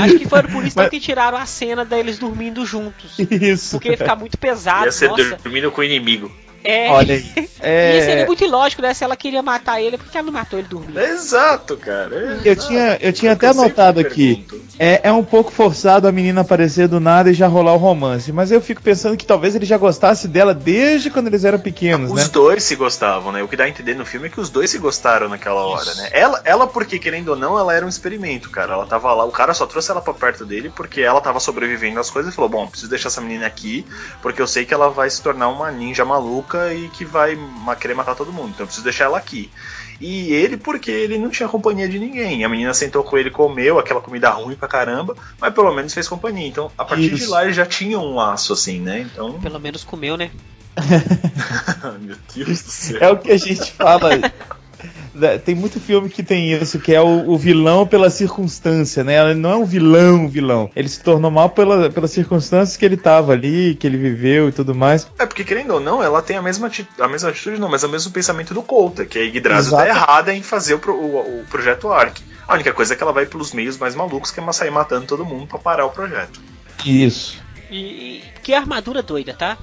Acho que foi por isso [laughs] Mas... que tiraram a cena deles dormindo juntos. Isso. Porque ia ficar muito pesado. Ia ser nossa. dormindo com o inimigo. É. Olha aí. [laughs] É... Ia ser muito ilógico, né? Se ela queria matar ele, por que ela não matou ele dormindo? Exato, cara. Exato. Eu tinha, eu tinha até anotado aqui. É, é um pouco forçado a menina aparecer do nada e já rolar o romance. Mas eu fico pensando que talvez ele já gostasse dela desde quando eles eram pequenos, os né? Os dois se gostavam, né? O que dá a entender no filme é que os dois se gostaram naquela hora, Isso. né? Ela, ela, porque querendo ou não, ela era um experimento, cara. Ela tava lá, o cara só trouxe ela pra perto dele porque ela tava sobrevivendo às coisas e falou: Bom, preciso deixar essa menina aqui porque eu sei que ela vai se tornar uma ninja maluca e que vai querer matar todo mundo. Então eu preciso deixar ela aqui. E ele, porque ele não tinha companhia de ninguém. A menina sentou com ele, comeu aquela comida ruim pra caramba, mas pelo menos fez companhia. Então, a partir Isso. de lá, ele já tinha um laço, assim, né? Então. Pelo menos comeu, né? [laughs] [laughs] Meu Deus do céu. É o que a gente fala. [laughs] Tem muito filme que tem isso, que é o, o, vilão pela circunstância, né? Ele não é um vilão, vilão. Ele se tornou mal pela, pelas circunstâncias que ele tava ali, que ele viveu e tudo mais. É, porque querendo ou não, ela tem a mesma, a mesma atitude, não, mas é o mesmo pensamento do Coulter, que a Yggdrasil tá errada em fazer o, o, o projeto Ark. A única coisa é que ela vai pelos meios mais malucos, que é sair matando todo mundo pra parar o projeto. Isso. E, e que armadura doida, tá?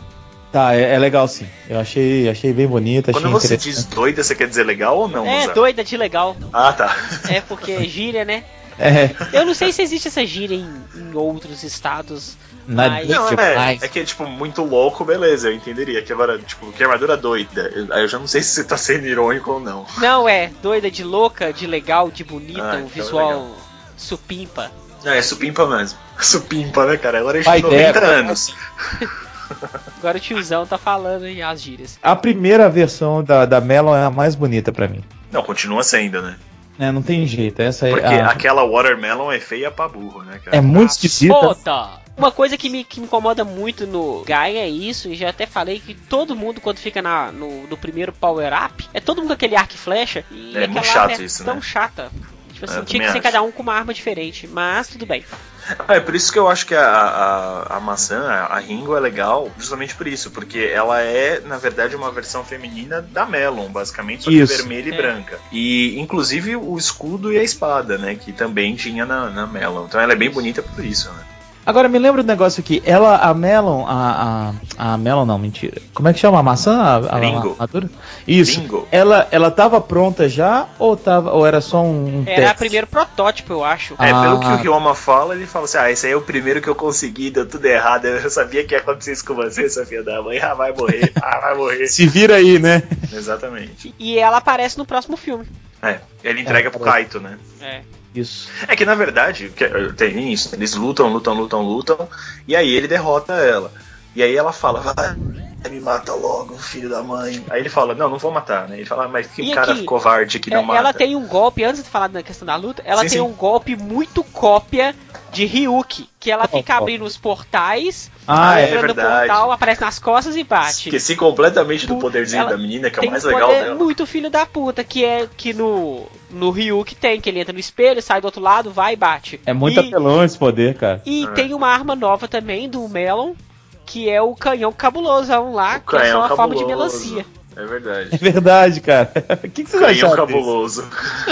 Tá, é, é, legal sim. Eu achei, achei bem bonita. Quando você diz doida, você quer dizer legal ou não? É, doida de legal. Ah, tá. É porque é gíria, né? É. Eu não sei se existe essa gíria em, em outros estados. Na mas... Não, é, é que é tipo muito louco, beleza, eu entenderia. Que agora, tipo, que armadura doida. Aí eu já não sei se você tá sendo irônico ou não. Não, é, doida de louca, de legal, de bonita, Ah, um então visual legal. supimpa. É, é supimpa mesmo. [laughs] Supimpa, né, cara? Agora a gente tem 90 dela. anos. Agora o tiozão tá falando aí as gírias. A primeira versão da, da Melon é a mais bonita pra mim. Não, continua sendo, né? É, não tem jeito. Essa é Porque a- aquela watermelon é feia pra burro, né, cara? é muito esquisita. Foda! Uma coisa que me, que me incomoda muito no Gaia é isso, e já até falei que todo mundo, quando fica na, no, no primeiro Power Up, é todo mundo com aquele arco e flecha, e É muito chato é isso, tão né? chata. Tipo É, assim, eu tinha que ser cada um com uma arma diferente, mas tudo bem. Ah, é por isso que eu acho que a, a, a maçã, a a Ringo é legal, justamente por isso, porque ela é, na verdade, uma versão feminina da Melon, basicamente, só que Isso. vermelha e É. branca. E, inclusive, o escudo e a espada, né, que também tinha na, na Melon. Então ela é bem bonita por isso, né. Agora me lembra um negócio aqui. Ela, a Melon, a, a, a Melon não, mentira. Como é que chama a maçã? A, a, Ringo. a? Isso. Ringo. Ela, ela tava pronta já ou tava, ou era só um, um Era o teste? primeiro protótipo, eu acho. É, Ah. pelo que o Ryoma fala, ele fala assim: ah, esse aí é o primeiro que eu consegui, deu tudo errado. Eu [laughs] sabia que ia acontecer isso com você, sua filha da mãe. Ah, vai morrer, ah, vai morrer. Se vira aí, né? Exatamente. E ela aparece no próximo filme. É, ele entrega É, pro. Kaito, né? É. Isso. É que na verdade, que- tem isso, eles lutam, lutam, lutam, lutam, e aí ele derrota ela. E aí ela fala, vai, me mata logo, filho da mãe. Aí ele fala, não, não vou matar, né? Ele fala, mas que E cara aqui, covarde que não É, mata. ela tem um golpe, antes de falar da questão da luta, ela Sim, tem sim. um golpe muito cópia de Ryuki. Que ela fica abrindo os portais, Ah, é entra no verdade. portal, aparece nas costas e bate. Esqueci completamente do poderzinho ela da menina, que é o mais legal dela. muito filho da puta, que é que no, no Ryuki tem, que ele entra no espelho, sai do outro lado, vai e bate. É muito e, apelão esse poder, cara. E É. tem uma arma nova também do Melon, que é o canhão cabulosão lá, O que é só a forma de cabuloso. melancia. É verdade. É verdade, cara. [laughs] O que, que vocês Canhão acharam cabuloso.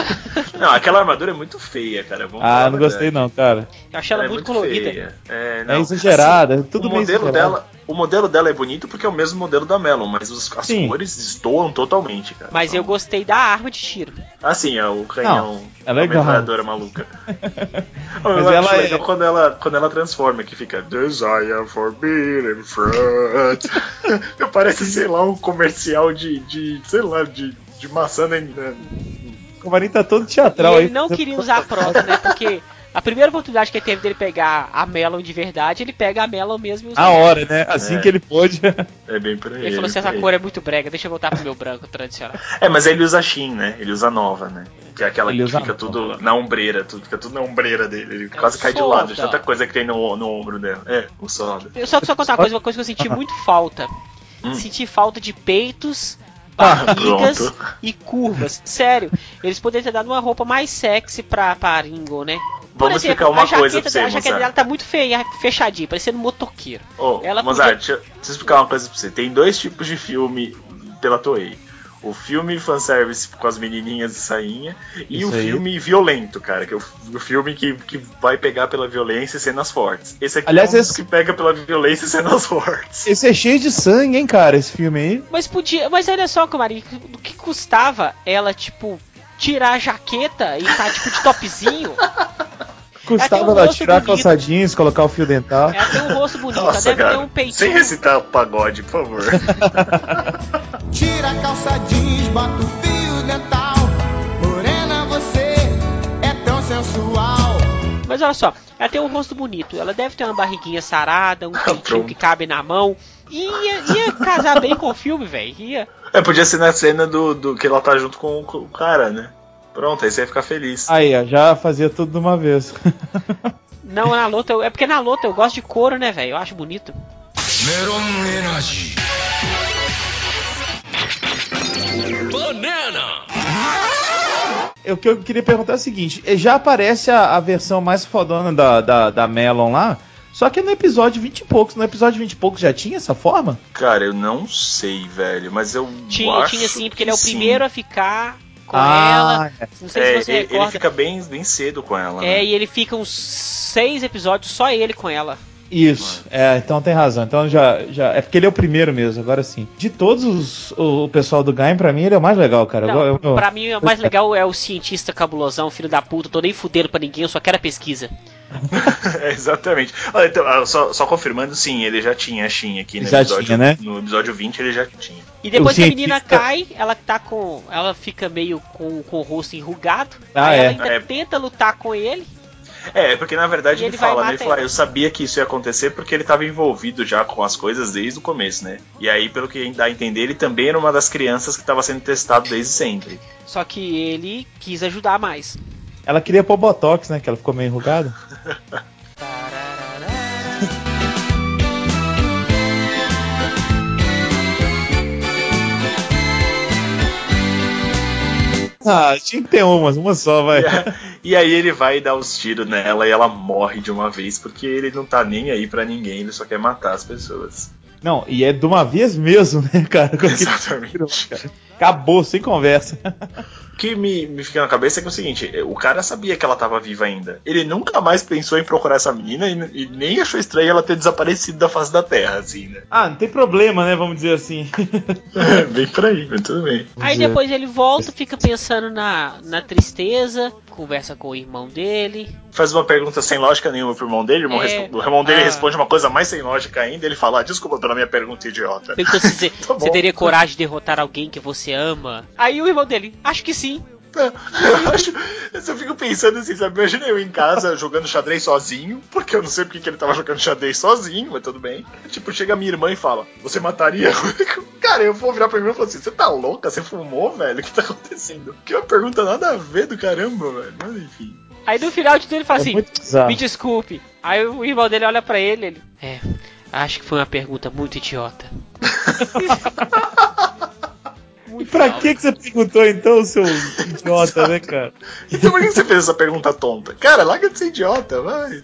[laughs] Não, aquela armadura é muito feia, cara. Vamos Ah, não gostei não, cara. Eu achei ela é muito, colorida. feia. É, É não, exagerada, é tudo o modelo dela, o modelo dela é bonito porque é o mesmo modelo da Melon, mas os- as Sim. cores destoam totalmente, cara. Mas eu gostei da arma de tiro. Ah, sim, é o canhão. é legal. A metralhadora maluca. [laughs] Mas eu ela acho é- legal quando ela, quando ela transforma, que fica Desire forbidden fruit. Parece, sei lá, um comercial de, de sei lá, de, de maçã né? O Camarim tá todo teatral e aí. ele não queria usar a prova, né? Porque a primeira oportunidade que ele teve dele pegar a Melon de verdade, ele pega a Melon mesmo e usa A hora, né? Assim É. que ele pôde. É bem por aí. Ele falou assim: essa cor é muito brega, deixa eu voltar pro meu branco tradicional. [laughs] É, mas aí ele usa Shin, né? Ele usa nova, né? Que é aquela Ele que fica tudo na ombreira, tudo, fica tudo na ombreira dele. Ele É quase cai de lado, de tanta coisa que tem no, no ombro dela. É, o soda. Eu só só contar uma coisa, uma coisa que eu senti [laughs] muito falta. Hum. Senti falta de peitos, Ah, barrigas pronto. e curvas. Sério, eles poderiam ter dado uma roupa mais sexy pra, pra Ringo, né? Por Vamos exemplo, explicar uma jaqueta, coisa pra você, a jaqueta Mozart. dela tá muito feia, fechadinha, parecendo um motoqueiro. Ô, Ela Mozart, podia- deixa, deixa eu explicar uma coisa pra você. Tem dois tipos de filme pela Toei. O filme fanservice com as menininhas de sainha e Isso o aí. filme violento, cara, que é o, o filme que, que vai pegar pela violência e cenas fortes. Esse aqui Aliás, é um esse- que pega pela violência e cenas [laughs] fortes. Esse é cheio de sangue, hein, cara, esse filme aí. Mas podia. Mas olha só, Camarim, do que custava ela, tipo, tirar a jaqueta e tá, tipo, de topzinho? [laughs] Custava um ela tirar bonito. calça jeans, colocar o fio dental. Ela tem um rosto bonito, Nossa, ela deve cara, ter um peitinho. sem recitar pagode, por favor. [laughs] Tira a calça jeans, bota o fio dental. Morena, você é tão sensual. Mas olha só, ela tem um rosto bonito, ela deve ter uma barriguinha sarada, um peitinho Pronto. que cabe na mão. Ia, ia casar bem com o filme, velho. Ia. É, podia ser na cena do, do que ela tá junto com, com o cara, né? Pronto, aí você ia ficar feliz. Aí, ó, já fazia tudo de uma vez. [laughs] Não, na luta, eu- é porque na luta eu gosto de couro, né, velho? Eu acho bonito. Meron Energy. O que eu queria perguntar é o seguinte: eh, já aparece a, a versão mais fodona da, da, da Melon lá, só que no episódio 20 e poucos. No episódio 20 e poucos já tinha essa forma? Cara, eu não sei, velho, mas eu Tinha, acho tinha sim, porque que ele é o sim. primeiro a ficar com Ah, ela. é. Não sei É, se você ele, recorda. ele fica bem, bem cedo com ela. É, né? e ele fica uns seis episódios só ele com ela. Isso, é, então tem razão. Então já, já. É porque ele é o primeiro mesmo, agora sim. De todos os, o, o pessoal do Gaim, pra mim, ele é o mais legal, cara. Não, Eu- eu- pra mim, o mais legal é o cientista cabulosão, filho da puta, tô nem fudendo pra ninguém, eu só quero a pesquisa. [laughs] É, exatamente. Olha, então, ah, só, só confirmando, sim, ele já tinha a Shin aqui no Já episódio. tinha, né? No episódio 20 ele já tinha. E depois O que a menina cientista- cai, ela tá com. Ela fica meio com, com o rosto enrugado. Ah, aí é. ela ainda É. tenta lutar com ele. É, porque na verdade ele, ele vai fala, né? matar Ele fala, ele. eu sabia que isso ia acontecer porque ele estava envolvido já com as coisas desde o começo, né? E aí, pelo que dá a entender, ele também era uma das crianças que estava sendo testado desde sempre. Só que ele quis ajudar mais. Ela queria pôr botox, né? Que ela ficou meio enrugada. [laughs] Ah, tinha que ter umas, uma só, vai. E, aí ele vai dar os tiros nela e ela morre de uma vez porque ele não tá nem aí pra ninguém, ele só quer matar as pessoas. Não, e é de uma vez mesmo, né, cara? [laughs] Exatamente. tiro, cara. Acabou, sem conversa. O que me, me fica na cabeça é que é o seguinte: o cara sabia que ela tava viva ainda. Ele nunca mais pensou em procurar essa menina e, e nem achou estranho ela ter desaparecido da face da Terra, assim, né? Ah, não tem problema, né? Vamos dizer assim. É, bem por aí, mas tudo bem. Aí depois ele volta, fica pensando na, na tristeza, conversa com o irmão dele. Faz uma pergunta sem lógica nenhuma pro irmão dele, o irmão, É. o irmão dele Ah. responde uma coisa mais sem lógica ainda, ele fala: ah, desculpa pela minha pergunta idiota. Você, [laughs] Tá você teria coragem de derrotar alguém que você ama. Aí o irmão dele, acho que sim. Eu [laughs] acho. Eu só fico pensando assim, sabe? Imagina eu em casa jogando xadrez sozinho, porque eu não sei porque que ele tava jogando xadrez sozinho, mas tudo bem. Tipo, chega a minha irmã e fala: Você mataria? [laughs] Cara, eu vou virar pra mim e falar assim: Você tá louca? Você fumou, velho? O que tá acontecendo? Que é uma pergunta nada a ver do caramba, velho. Mas enfim. Aí no final de tudo ele fala É assim, me desculpe. Aí o irmão dele olha pra ele, ele, é, acho que foi uma pergunta muito idiota. [laughs] E pra que, que você perguntou então, seu idiota, né, cara? Então por que você fez essa pergunta tonta? Cara, larga de ser idiota, vai.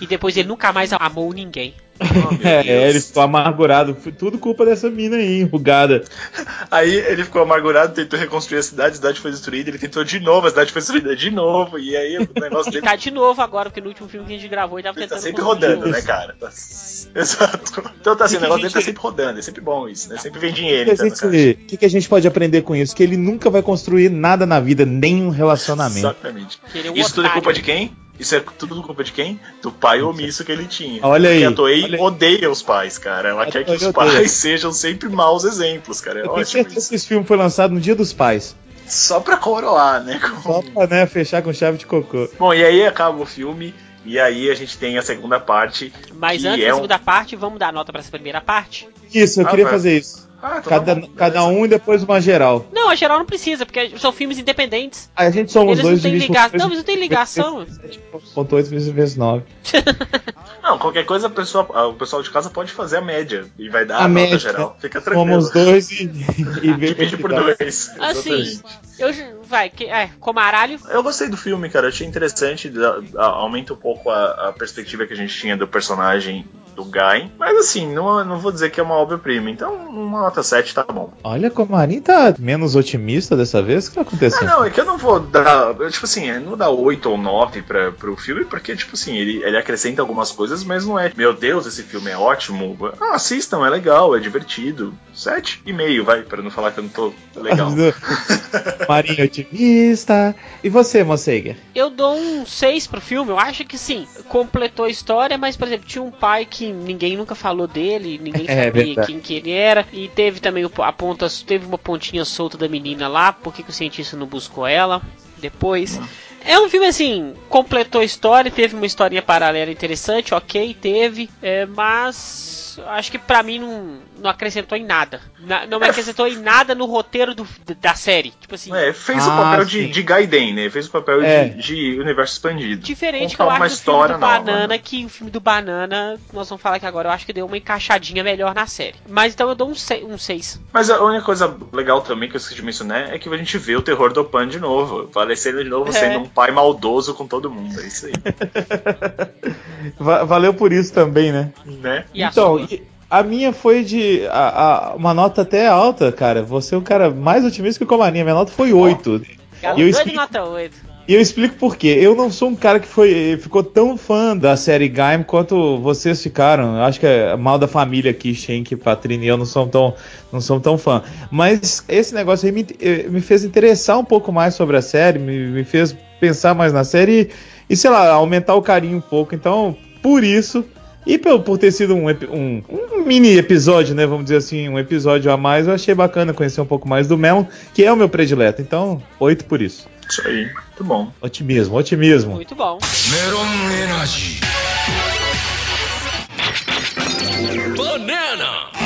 E depois ele nunca mais amou ninguém. Oh, [laughs] É, ele ficou amargurado. Foi tudo culpa dessa mina aí, enrugada. Aí ele ficou amargurado, tentou reconstruir a cidade, a cidade foi destruída, ele tentou de novo, a cidade foi destruída de novo, e aí o [laughs] negócio dele tá de novo agora, porque no último filme que a gente gravou ele tava ele tá tentando. sempre construir rodando, né, cara? Tá- Exato. Então tá assim, o Que negócio dele tá gente- sempre rodando, é sempre bom isso, né? Sempre vem O dinheiro, que, a então, gente- que que a gente pode aprender com isso? Que ele nunca vai construir nada na vida, nem um relacionamento. Exatamente. Que é um Isso tudo é otário. culpa de quem? Isso é tudo culpa de quem? Do pai omisso que ele tinha. Olha aí, Porque a Toei olha odeia os pais, cara. Ela A quer que os odeia. pais [laughs] sejam sempre maus exemplos, cara. É Eu tenho ótimo certeza isso. que esse filme foi lançado no Dia dos Pais. Só pra coroar, né? Só pra né, fechar com chave de cocô. Bom, e aí acaba o filme. E aí a gente tem a segunda parte. Mas antes é da um- segunda parte, vamos dar nota pra essa primeira parte? Isso, eu Ah, queria vai. fazer isso. Ah, então Cada, tá bom, cada beleza. um e depois uma geral. Não, a geral não precisa, porque são filmes independentes. A gente somos Eles dois não por ligação. dois, Não, eles não têm ligação. 7.8 vezes vezes 9. [laughs] Não, qualquer coisa a pessoa, a- o pessoal de casa pode fazer a média e vai dar A a, nota média. geral. Fica tranquilo. Somos dois e, [laughs] e Divide por dá. dois. Assim, eu. Vai, que, é, comaralho. Eu gostei do filme, cara. Achei interessante. dá- a- aumenta um pouco a, a perspectiva que a gente tinha do personagem do Guy. Mas assim, não, não vou dizer que é uma obra-prima. Então, uma nota 7 tá bom. Olha como a Marinho tá menos otimista dessa vez. O que tá Ah, acontecendo? não, é que eu não vou dar. Tipo assim, eu não dar 8 ou 9 pra, pro filme, porque, tipo assim, ele, ele acrescenta algumas coisas, mas não é. Meu Deus, esse filme é ótimo. Ah, assistam, é legal, é divertido. 7,5, vai, pra não falar que eu não tô legal. [laughs] Marinho otimista. E você, Monseiga? Eu dou um 6 pro filme. Eu acho que sim, completou a história, mas, por exemplo, tinha um pai que ninguém nunca falou dele, ninguém [laughs] É sabia verdade. quem que ele era. E teve também a ponta, teve uma pontinha solta da menina lá, por que, que o cientista não buscou ela depois? É um filme assim, completou a história, teve uma historinha paralela interessante, ok, teve, é, mas acho que pra mim não, não acrescentou em nada. Na- não me acrescentou em nada no roteiro do- da série. Tipo assim, É, fez o Ah, papel sim. de, de Gaiden, né? Fez o papel É. de, de universo expandido. Diferente que eu acho do filme história do nova, Banana, né? que o filme do Banana, nós vamos falar aqui agora, eu acho que deu uma encaixadinha melhor na série. Mas então eu dou um 6. Um seis. Mas a única coisa legal também que eu esqueci de mencionar é que a gente vê o terror do Pan de novo. Aparecendo de novo É. sendo um pai maldoso com todo mundo. É isso aí. [laughs] Va- valeu por isso também, né? né? E a então, a minha foi de a- a- uma nota até alta, cara. Você é o cara mais otimista que o Comarinha. Minha nota foi 8. Galera, eu explico- nota 8. E eu explico por quê. Eu não sou um cara que foi, ficou tão fã da série Gaim quanto vocês ficaram. Eu acho que é mal da família aqui, Shenk, Patrine e eu não somos tão, não somos tão fã. Mas esse negócio aí me, eh, me fez interessar um pouco mais sobre a série, me, me fez pensar mais na série e, e, sei lá, aumentar o carinho um pouco. Então, por isso, e por, por ter sido um, um, um, mini episódio, né? Vamos dizer assim, um episódio a mais, eu achei bacana conhecer um pouco mais do Melon, que é o meu predileto. Então, oito por isso. Isso aí, muito bom. Otimismo, otimismo. Muito bom. Melon Energy. Banana!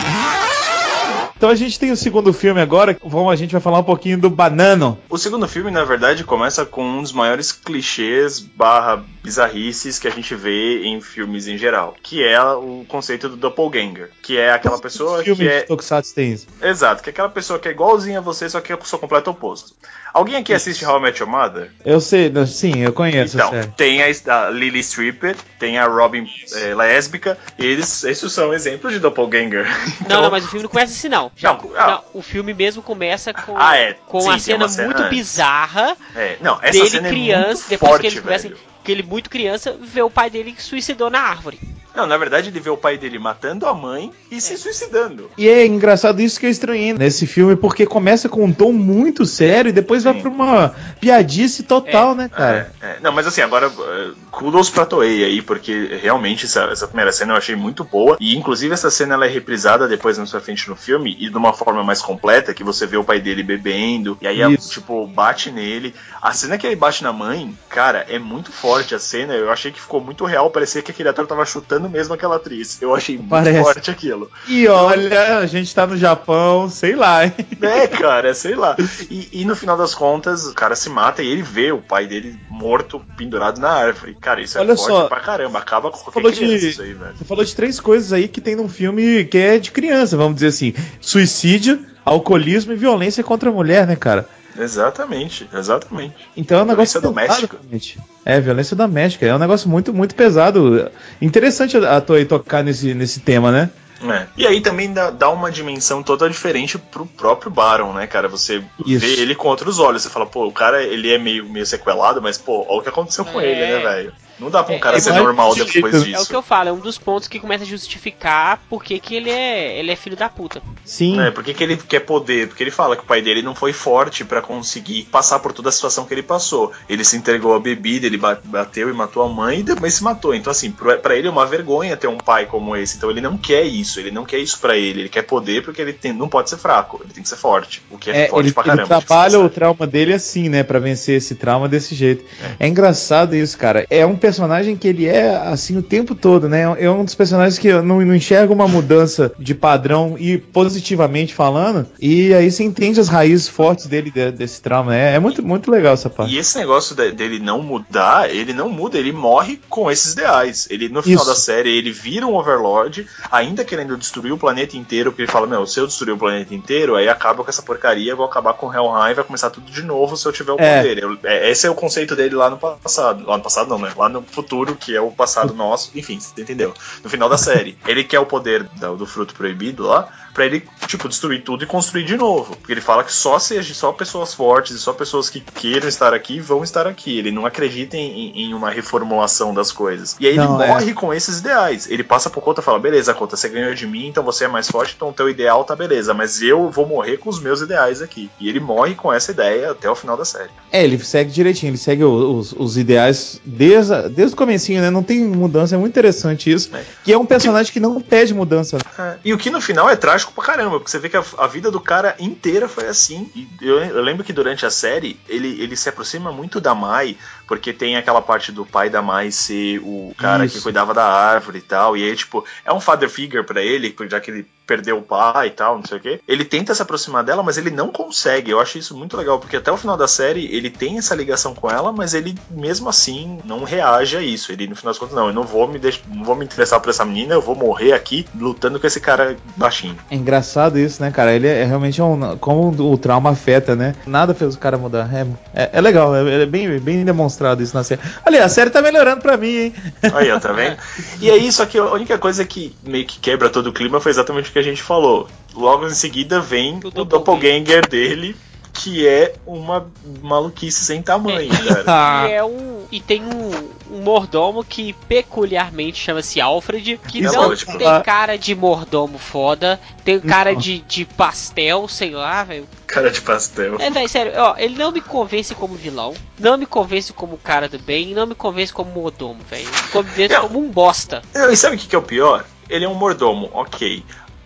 Então a gente tem o segundo filme agora, vamos, a gente vai falar um pouquinho do Banano. O segundo filme, na verdade, começa com um dos maiores clichês barra bizarrices que a gente vê em filmes em geral, que é o conceito do doppelganger, que é aquela pessoa filme que é... de Tokusatsu tem isso. Exato, que é aquela pessoa que é igualzinha a você, só que é o seu completo oposto. Alguém aqui assiste How I Met Your Mother? Eu sei, sim, eu conheço Então, tem a, a Lily Stripper, tem a Robin é, lésbica, eles, esses são exemplos de doppelganger. Não, não, mas o filme não começa assim, não. Já- Não, ah. não, o filme mesmo começa com, Ah, é. com Sim, a cena uma cena muito bizarra É, não, essa dele cena criança, é muito depois forte, que ele começa, velho. Que ele muito criança, vê o pai dele que suicidou na árvore. Não, na verdade ele vê o pai dele matando a mãe e se suicidando. E é engraçado isso que eu estranhei nesse filme, porque começa com um tom muito sério e depois vai Sim. pra uma piadice total, né, cara? É, é. Não, mas assim, agora, eh, kudos pra Toei aí, porque realmente essa, essa primeira cena eu achei muito boa. E inclusive essa cena ela é reprisada depois na sua frente no filme e de uma forma mais completa, que você vê o pai dele bebendo, e aí, a- Isso. tipo, bate nele. A cena que ele bate na mãe, cara, é muito forte a cena. Eu achei que ficou muito real, parecia que aquele ator tava chutando mesmo aquela atriz. Eu achei muito Parece. forte aquilo. E olha, a gente tá no Japão, sei lá, hein? É, cara, sei lá. E, e no final das contas, o cara se mata e ele vê o pai dele morto, pendurado na árvore. Cara, isso é Olha forte só, pra caramba. Acaba com qualquer criança de- isso aí, velho. Você falou de três coisas aí que tem num filme que é de criança, vamos dizer assim: suicídio, alcoolismo e violência contra a mulher, né, cara? Exatamente, exatamente. Então é um negócio Violência doméstica. realmente. É, violência doméstica. É um negócio muito, muito pesado. Interessante a Toei tocar nesse, nesse tema, né? É. E aí também dá, dá uma dimensão toda diferente pro próprio Baron, né, cara? Você Isso. vê ele com outros olhos. Você fala, pô, o cara ele é meio, meio sequelado, mas, pô, olha o que aconteceu com É. ele, né, velho? Não dá pra um É, cara é ser normal depois né? É o disso. que eu falo, é um dos pontos que começa a justificar por que que ele é, ele é filho da puta. Sim. É, por que, ele quer poder? Porque ele fala que o pai dele não foi forte pra conseguir passar por toda a situação que ele passou. Ele se entregou à bebida, ele ba- bateu e matou a mãe e depois se matou. Então, assim, pro- pra ele é uma vergonha ter um pai como esse. Então, ele não quer isso. Ele não quer isso pra ele. Ele quer poder porque ele tem- não pode ser fraco. Ele tem que ser forte. O que é, É, forte ele, pra ele caramba. trabalha o trauma dele assim, né? Pra vencer esse trauma desse jeito. É. engraçado isso, cara. É um personagem que ele é assim o tempo todo, né? É um dos personagens que eu não, não enxerga uma mudança de padrão e positivamente falando. E aí você entende as raízes fortes dele de- desse trauma. né? É, muito, muito legal essa parte. E esse negócio de- dele não mudar, ele não muda, ele morre com esses ideais. Ele, no final Isso. da série, ele vira um Overlord, ainda querendo destruir o planeta inteiro, porque ele fala, meu, se eu destruir o planeta inteiro, aí acaba com essa porcaria, vou acabar com o Helheim, vai começar tudo de novo se eu tiver o É. poder. Eu- é, esse é o conceito dele lá no passado. Lá no passado não, né? Lá no futuro, que é o passado nosso. Enfim, você entendeu. No final da série. Ele quer o poder da- do fruto proibido lá, pra ele, tipo, destruir tudo e construir de novo. Porque ele fala que só seja só pessoas fortes e só pessoas que queiram estar aqui vão estar aqui. Ele não acredita em, em uma reformulação das coisas. E aí Não, ele é. morre com esses ideais. Ele passa por conta e fala: beleza, conta, você ganhou de mim, então você é mais forte, então o teu ideal tá beleza, mas eu vou morrer com os meus ideais aqui. E ele morre com essa ideia até o final da série. É, ele segue direitinho, ele segue os, os ideais desde, desde o comecinho, né? Não tem mudança, é muito interessante isso. É. Que é um personagem que não pede mudança. E o que no final é trágico pra caramba, porque você vê que a, a vida do cara inteira foi assim. E eu, eu lembro que durante a série ele, ele se aproxima muito da Mai, porque tem aquela parte do pai da Mai ser o cara Isso. que cuidava da árvore e tal. E aí, tipo, é um father figure pra ele, já que ele perdeu o pai e tal, não sei o quê. Ele tenta se aproximar dela, mas ele não consegue. Eu acho isso muito legal, porque até o final da série ele tem essa ligação com ela, mas ele mesmo assim não reage a isso. Ele no final das contas, não, eu não vou me deix- não vou me interessar por essa menina, eu vou morrer aqui lutando com esse cara baixinho. É engraçado isso, né, cara? Ele é, é realmente um. Como o trauma afeta, né? Nada fez o cara mudar. É, é, é legal, é, é bem, bem demonstrado isso na série. Aliás, a série tá melhorando pra mim, hein? Aí, ó, tá vendo? [laughs] E aí, só que a única coisa que meio que quebra todo o clima foi exatamente o que a gente falou. Logo em seguida vem o, doppelganger dele, que é uma maluquice sem tamanho, cara. [laughs] E, é um, e tem um, um mordomo que peculiarmente chama-se Alfred, que É não lógico. tem cara de mordomo foda, tem cara de, de pastel, sei lá, velho. Cara de pastel. É, velho, sério, ó, ele não me convence como vilão, não me convence como cara do bem, e não me convence como mordomo, velho. Me convence como um bosta. Não, e sabe o que, que é o pior? Ele é um mordomo, ok.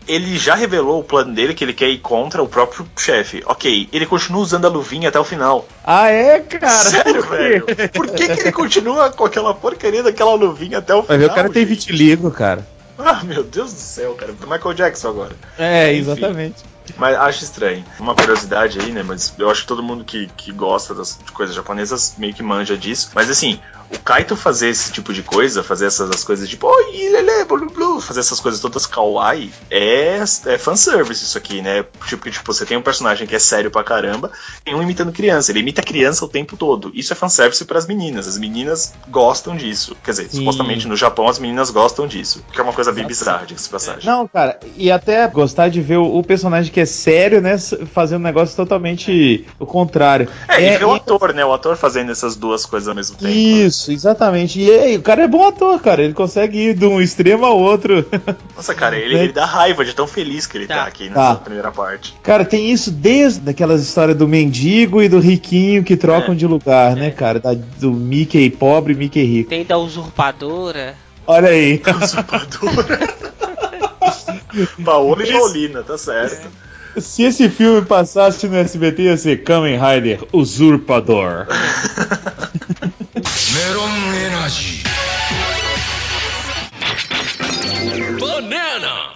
Ele já revelou o plano dele que ele quer ir contra o próprio chefe. Ok, ele continua usando a luvinha até o final. Ah, é, cara? Sério, [laughs] velho? Por que, que ele continua com aquela porcaria daquela luvinha até o Vai final? ver, o cara tem gente? vitiligo, cara. Ah, meu Deus do céu, cara. Michael Jackson agora. É, Enfim. exatamente. Mas acho estranho. Uma curiosidade aí, né? Mas eu acho que todo mundo que, que gosta das coisas japonesas meio que manja disso. Mas assim, o Kaito fazer esse tipo de coisa, fazer essas as coisas tipo, oi, lele, blu, blu, fazer essas coisas todas kawaii, é, é fanservice isso aqui, né? Tipo, tipo, você tem um personagem que é sério pra caramba, tem um imitando criança, ele imita criança o tempo todo. Isso é fanservice pras meninas. As meninas gostam disso. Quer dizer, Sim. supostamente no Japão as meninas gostam disso. Que é uma coisa bem bizarra, diga-se de passagem. Não, cara, e até gostar de ver o, o personagem que é sério, né? Fazendo um negócio totalmente o contrário. É, e ver o ator, né? O ator fazendo essas duas coisas ao mesmo tempo. Isso, exatamente. E aí, o cara é bom ator, cara. Ele consegue ir de um extremo ao outro. [laughs] Nossa, cara, ele, Né? ele dá raiva de tão feliz que ele tá, Tá. aqui nessa Tá. primeira parte. Cara, tem isso desde aquelas histórias do mendigo e do riquinho que trocam É. de lugar, né, cara? Da- do Mickey pobre e Mickey rico. Tem da usurpadora. Olha aí. [laughs] Usurpadora. [laughs] Paola e Paulina, tá certo. Se esse filme passasse no SBT, ia ser Kamen Rider Usurpador. [laughs] Meron Energy. Banana!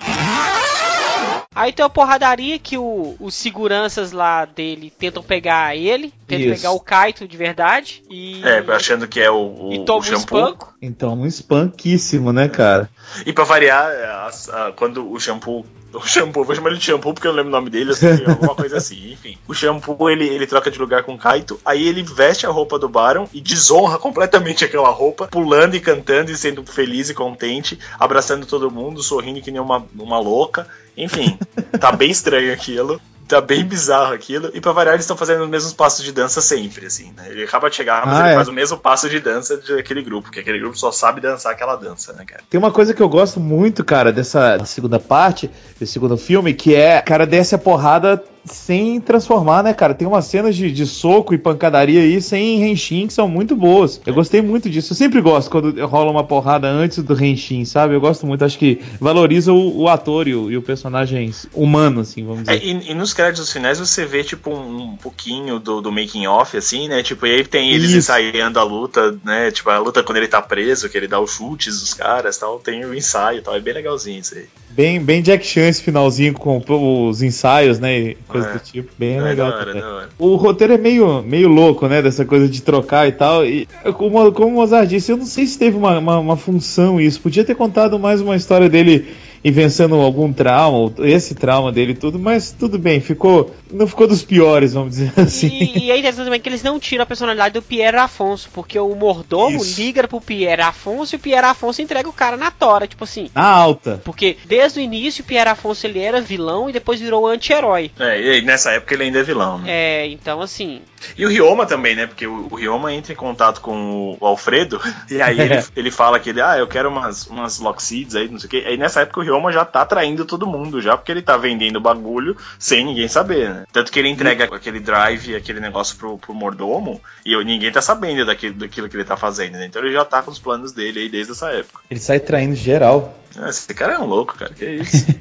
Aí tem uma porradaria que o- os seguranças lá dele tentam pegar ele, tentam Isso. pegar o Kaito de verdade e, É, achando que é o, o, e o toma um shampoo. espanco. Então, um espanquíssimo, né, cara? E pra variar, as- a- quando o shampoo O shampoo, vou chamar ele de shampoo porque eu não lembro o nome dele, assim, alguma coisa assim, enfim. O shampoo, ele, ele troca de lugar com o Kaito, aí ele veste a roupa do Baron e desonra completamente [laughs] aquela roupa, pulando e cantando e sendo feliz e contente, abraçando todo mundo, sorrindo que nem uma, uma louca. Enfim, tá bem estranho aquilo tá bem bizarro aquilo. E pra variar, eles estão fazendo os mesmos passos de dança sempre, assim, né? Ele acaba de chegar, mas Ah, ele é. faz o mesmo passo de dança daquele grupo, porque aquele grupo só sabe dançar aquela dança, né, cara? Tem uma coisa que eu gosto muito, cara, dessa segunda parte, desse segundo filme, que é, cara, desce a porrada sem transformar, né, cara? Tem umas cenas de, de soco e pancadaria aí sem Henshin que são muito boas. Eu gostei muito disso. Eu sempre gosto quando rola uma porrada antes do Henshin, sabe? Eu gosto muito. Acho que valoriza o, o ator e o, e o personagem humano, assim, vamos É, dizer. e, e nos créditos finais você vê, tipo, um, um pouquinho do, do making off, assim, né? Tipo, e aí tem eles Isso. ensaiando a luta, né? Tipo, a luta quando ele tá preso, que ele dá os chutes dos caras tal. Tem o ensaio e tal. É bem legalzinho isso aí. Bem, bem Jack Chan esse finalzinho com os ensaios, né? Coisa É. do tipo. Bem É, legal. hora. O roteiro é meio, meio louco, né? Dessa coisa de trocar e tal. E como, como o Mozart disse, eu não sei se teve uma, uma, uma função isso. Podia ter contado mais uma história dele e vencendo algum trauma, ou esse trauma dele e tudo, mas tudo bem, ficou. Não ficou dos piores, vamos dizer [laughs] assim. E, e é interessante também que eles não tiram a personalidade do Pierre Afonso, porque o mordomo Isso. liga pro Pierre Afonso e o Pierre Afonso entrega o cara na tora, tipo assim. Na alta. Porque desde o início o Pierre Afonso ele era vilão e depois virou anti-herói. É, e nessa época ele ainda é vilão, né? É, então assim. E o Ryoma também, né? Porque o, o Ryoma entra em contato com o Alfredo e aí ele, [laughs] ele fala que ele, ah, eu quero umas, umas Lockseeds aí, não sei o quê. Aí nessa época o Ryoma já tá traindo todo mundo, já porque ele tá vendendo bagulho sem ninguém saber, né? Tanto que ele entrega aquele drive, aquele negócio pro, pro mordomo e ninguém tá sabendo daquilo, daquilo que ele tá fazendo, né? Então ele já tá com os planos dele aí desde essa época. Ele sai traindo geral. Ah, Esse cara é um louco, cara, que isso. [laughs]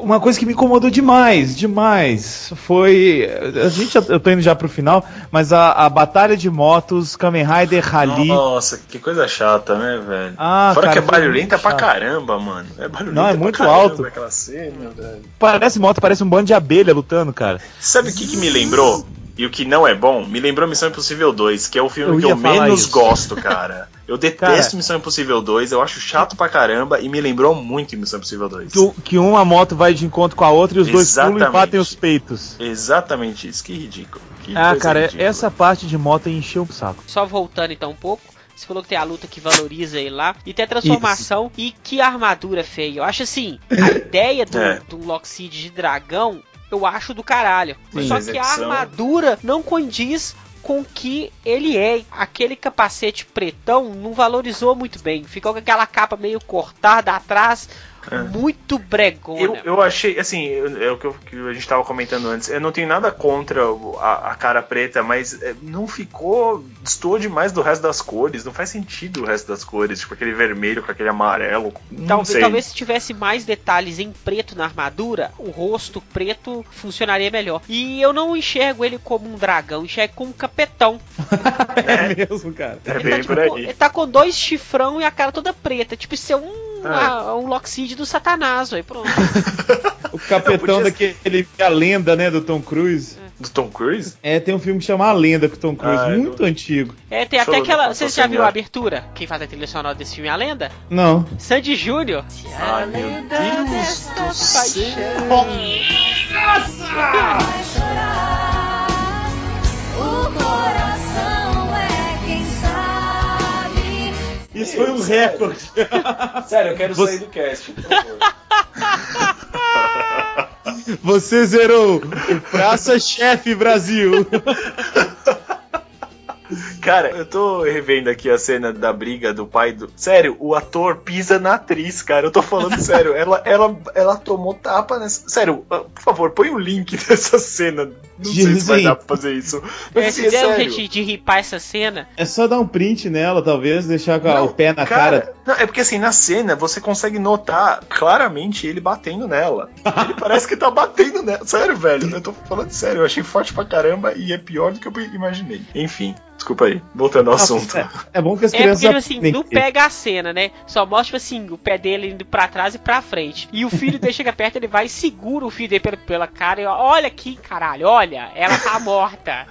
Uma coisa que me incomodou demais, demais, foi. A gente, eu tô indo já pro final, mas a, a batalha de motos, Kamen Rider Rally. Nossa, que coisa chata, né, velho? Ah, Fora cara, que é barulhenta pra caramba, mano. É barulhenta Não, é muito caramba alto. Cena. Parece moto, parece um bando de abelha lutando, cara. Sabe o que, que me lembrou? E o que não é bom? Me lembrou Missão Impossível 2, que é o filme Eu que eu menos isso. gosto, cara. [laughs] Eu detesto Cara. Missão Impossível 2, eu acho chato pra caramba e me lembrou muito Missão Impossível 2. Que, que uma moto vai de encontro com a outra e os dois pulam e Exatamente. batem os peitos. Exatamente isso, que ridículo. Que Ah, cara, ridícula. essa parte de moto encheu o saco. Só voltando então um pouco. Você falou que tem a luta que valoriza ele lá. E tem a transformação. E que armadura feia. Eu acho assim, [laughs] a ideia do, É. do Lockseed de dragão, eu acho do caralho. Sim. Só que a armadura não condiz com que ele é. Aquele capacete pretão não valorizou muito bem. Ficou com aquela capa meio cortada atrás. Muito bregona. Eu, eu achei, assim, é o que, eu- que a gente tava comentando antes. Eu não tenho nada contra a, a cara preta, mas é, não ficou. Destoou demais do resto das cores. Não faz sentido o resto das cores. Tipo aquele vermelho com aquele amarelo. Não Talvez, sei. talvez se tivesse mais detalhes em preto na armadura, o rosto preto funcionaria melhor. E eu não enxergo ele como um dragão, enxergo como um capetão. [laughs] É, mesmo, cara. É Ele bem tá, tipo, por com- aí. ele tá com dois chifrão e a cara toda preta. Tipo, isso é um, É. a- um Lockseed do Satanás, aí pronto. [laughs] O capetão Não, podia daquele A Lenda, né, do Tom Cruise. Do Tom Cruise? É, tem um filme que chama A Lenda com o Tom Cruise, Ah, é muito antigo. É, tem Deixa até aquela. deixa eu Você já viu sonhar. a abertura? Quem faz a trilha sonora desse filme é a lenda? Não. Sandy Júnior. Ai, meu Deus do céu. [laughs] O coração Isso foi um recorde. Sério, eu quero Você- sair do cast, por favor. [laughs] Você zerou o Praça Chefe Brasil. Cara, eu tô revendo aqui a cena da briga do pai do. Sério, o ator pisa na atriz, cara. Eu tô falando [laughs] sério. Ela, ela, ela tomou tapa nessa. Sério, por favor, põe o link [laughs] dessa cena. Não sei se vai dar pra fazer isso. Mas É, assim, se é der um sério. jeito de ripar essa cena. É só dar um print nela, talvez, deixar Não, o pé na cara. Não, é porque assim, na cena você consegue notar claramente ele batendo nela. Ele [laughs] parece que tá batendo nela. Sério, velho. Eu tô falando sério. Eu achei forte pra caramba e é pior do que eu imaginei. Enfim, desculpa aí. Voltando ao assunto. É, é bom que as É porque, crianças tipo assim, não pega a cena, né? Só mostra, tipo assim, o pé dele indo pra trás e pra frente. E o filho [laughs] dele chega perto, ele vai e segura o filho dele pela, pela cara e olha aqui, caralho, olha, ela tá morta.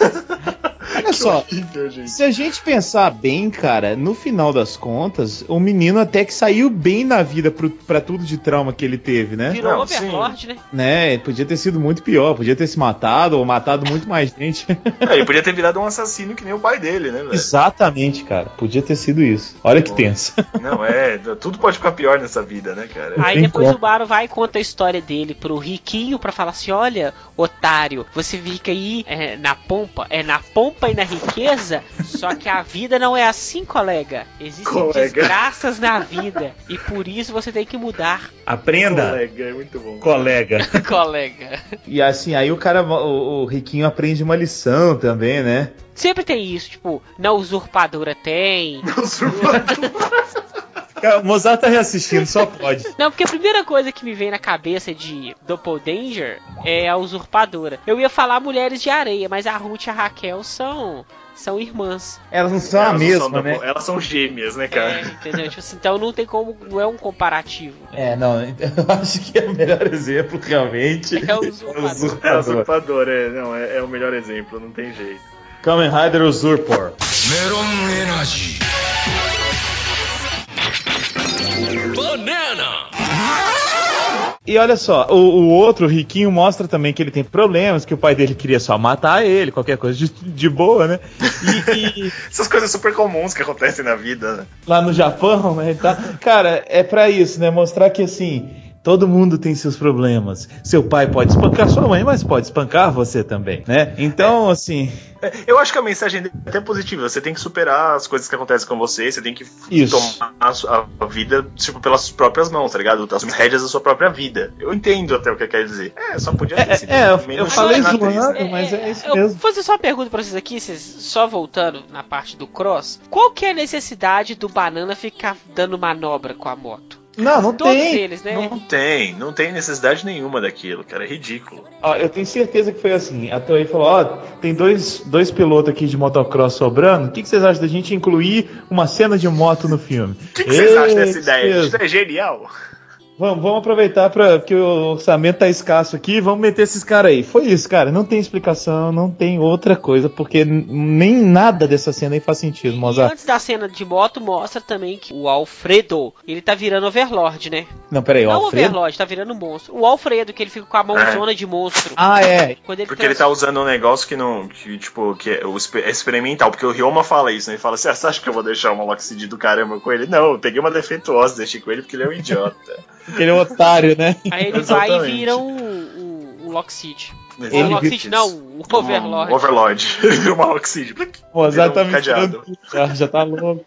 [laughs] olha só, horrível, gente. se a gente pensar bem, cara, no final das contas, o menino até que saiu bem na vida pro, pra tudo de trauma que ele teve, né? Virou Não, Overlord, né? Né? Podia ter sido muito pior, podia ter se matado ou matado muito mais gente. [laughs] É, ele podia ter virado um assassino que nem o pai dele, né, velho? Exatamente, cara. Podia ter sido isso. Olha que Bom. tenso. [laughs] Não, é. Tudo pode ficar pior nessa vida, né, cara? Aí depois como. o Baro vai e conta a história dele pro riquinho pra falar assim: olha, otário, você fica aí é, na pompa, é na pompa e na riqueza, só que a vida não é assim, colega. Existem Colega. desgraças na vida e por isso você tem que mudar, Aprenda, Colega, é muito bom. colega. [laughs] colega. E assim, aí o cara, o, o riquinho aprende uma lição também, né? Sempre tem isso, tipo, na usurpadora tem. Cara, o Mozart tá reassistindo, só pode. Não, porque a primeira coisa que me vem na cabeça de Doppeldanger é a usurpadora. Eu ia falar mulheres de areia, mas a Ruth e a Raquel são são irmãs. Elas não são a Elas não mesma, são né? Elas são gêmeas, né, É, cara? entendeu? Tipo assim, então não tem como, não é um comparativo. É, não, eu acho que é o melhor exemplo, realmente. É o usurpador. É a usurpador. usurpadora, é, não, é, é o melhor exemplo, não tem jeito. Kamen Rider Usurpor. メロ Banana! E olha só, o, o, outro, o riquinho, mostra também que ele tem problemas, que o pai dele queria só matar ele, qualquer coisa de, de boa, né? E, e... [laughs] Essas coisas super comuns que acontecem na vida. Né? Lá no Japão, né? Tá... Cara, é para isso, né? Mostrar que assim todo mundo tem seus problemas. Seu pai pode espancar sua mãe, mas pode espancar você também, né? Então, assim, É, Eu acho que a mensagem dele é até positiva. Você tem que superar as coisas que acontecem com você, você tem que Isso. tomar a, a vida tipo, pelas suas próprias mãos, tá ligado? As rédeas da sua própria vida. Eu entendo até o que quer dizer. É, só podia ter É, sido é, eu- eu falei zoando. né? mas é isso eu mesmo. vou fazer só uma pergunta pra vocês aqui, vocês, só voltando na parte do cross. Qual que é a necessidade do banana ficar dando manobra com a moto? Não, não Todos tem. eles, né? Não tem, não tem necessidade nenhuma daquilo, cara. É ridículo. Ó, eu tenho certeza que foi assim. A Toei falou: ó, tem dois, dois pilotos aqui de motocross sobrando. O que, que vocês acham da gente incluir uma cena de moto no filme? O que, que vocês acham dessa Ei, ideia? Isso é genial. Vamos, vamos aproveitar para que o orçamento tá escasso aqui, vamos meter esses caras aí. Foi isso, cara. Não tem explicação, não tem outra coisa, porque nem nada dessa cena aí faz sentido, E Mozart. antes da cena de moto, mostra também que o Alfredo, ele tá virando Overlord, né? Não, peraí, o Não o Alfredo. Overlord, tá virando monstro. O Alfredo, que ele fica com a mãozona de monstro. Ah, é. Quando ele Porque ele tá usando um negócio que não. Que, tipo, que é, o é experimental. Porque o Ryoma fala isso, né? Ele fala assim: ah, você acha que eu vou deixar uma Lockseed do caramba com ele? Não, eu peguei uma defeituosa, deixei com ele porque ele é um idiota. [laughs] Porque ele um otário, né? Aí ele vai e Exatamente. vira um, um, um Lockseed. Ele Não, Lockseed não, [laughs] um Overlord. Um Overlord. Ele virou uma Lockseed. Mozart tá Virou um cadeado. misturando. Já, já tá louco.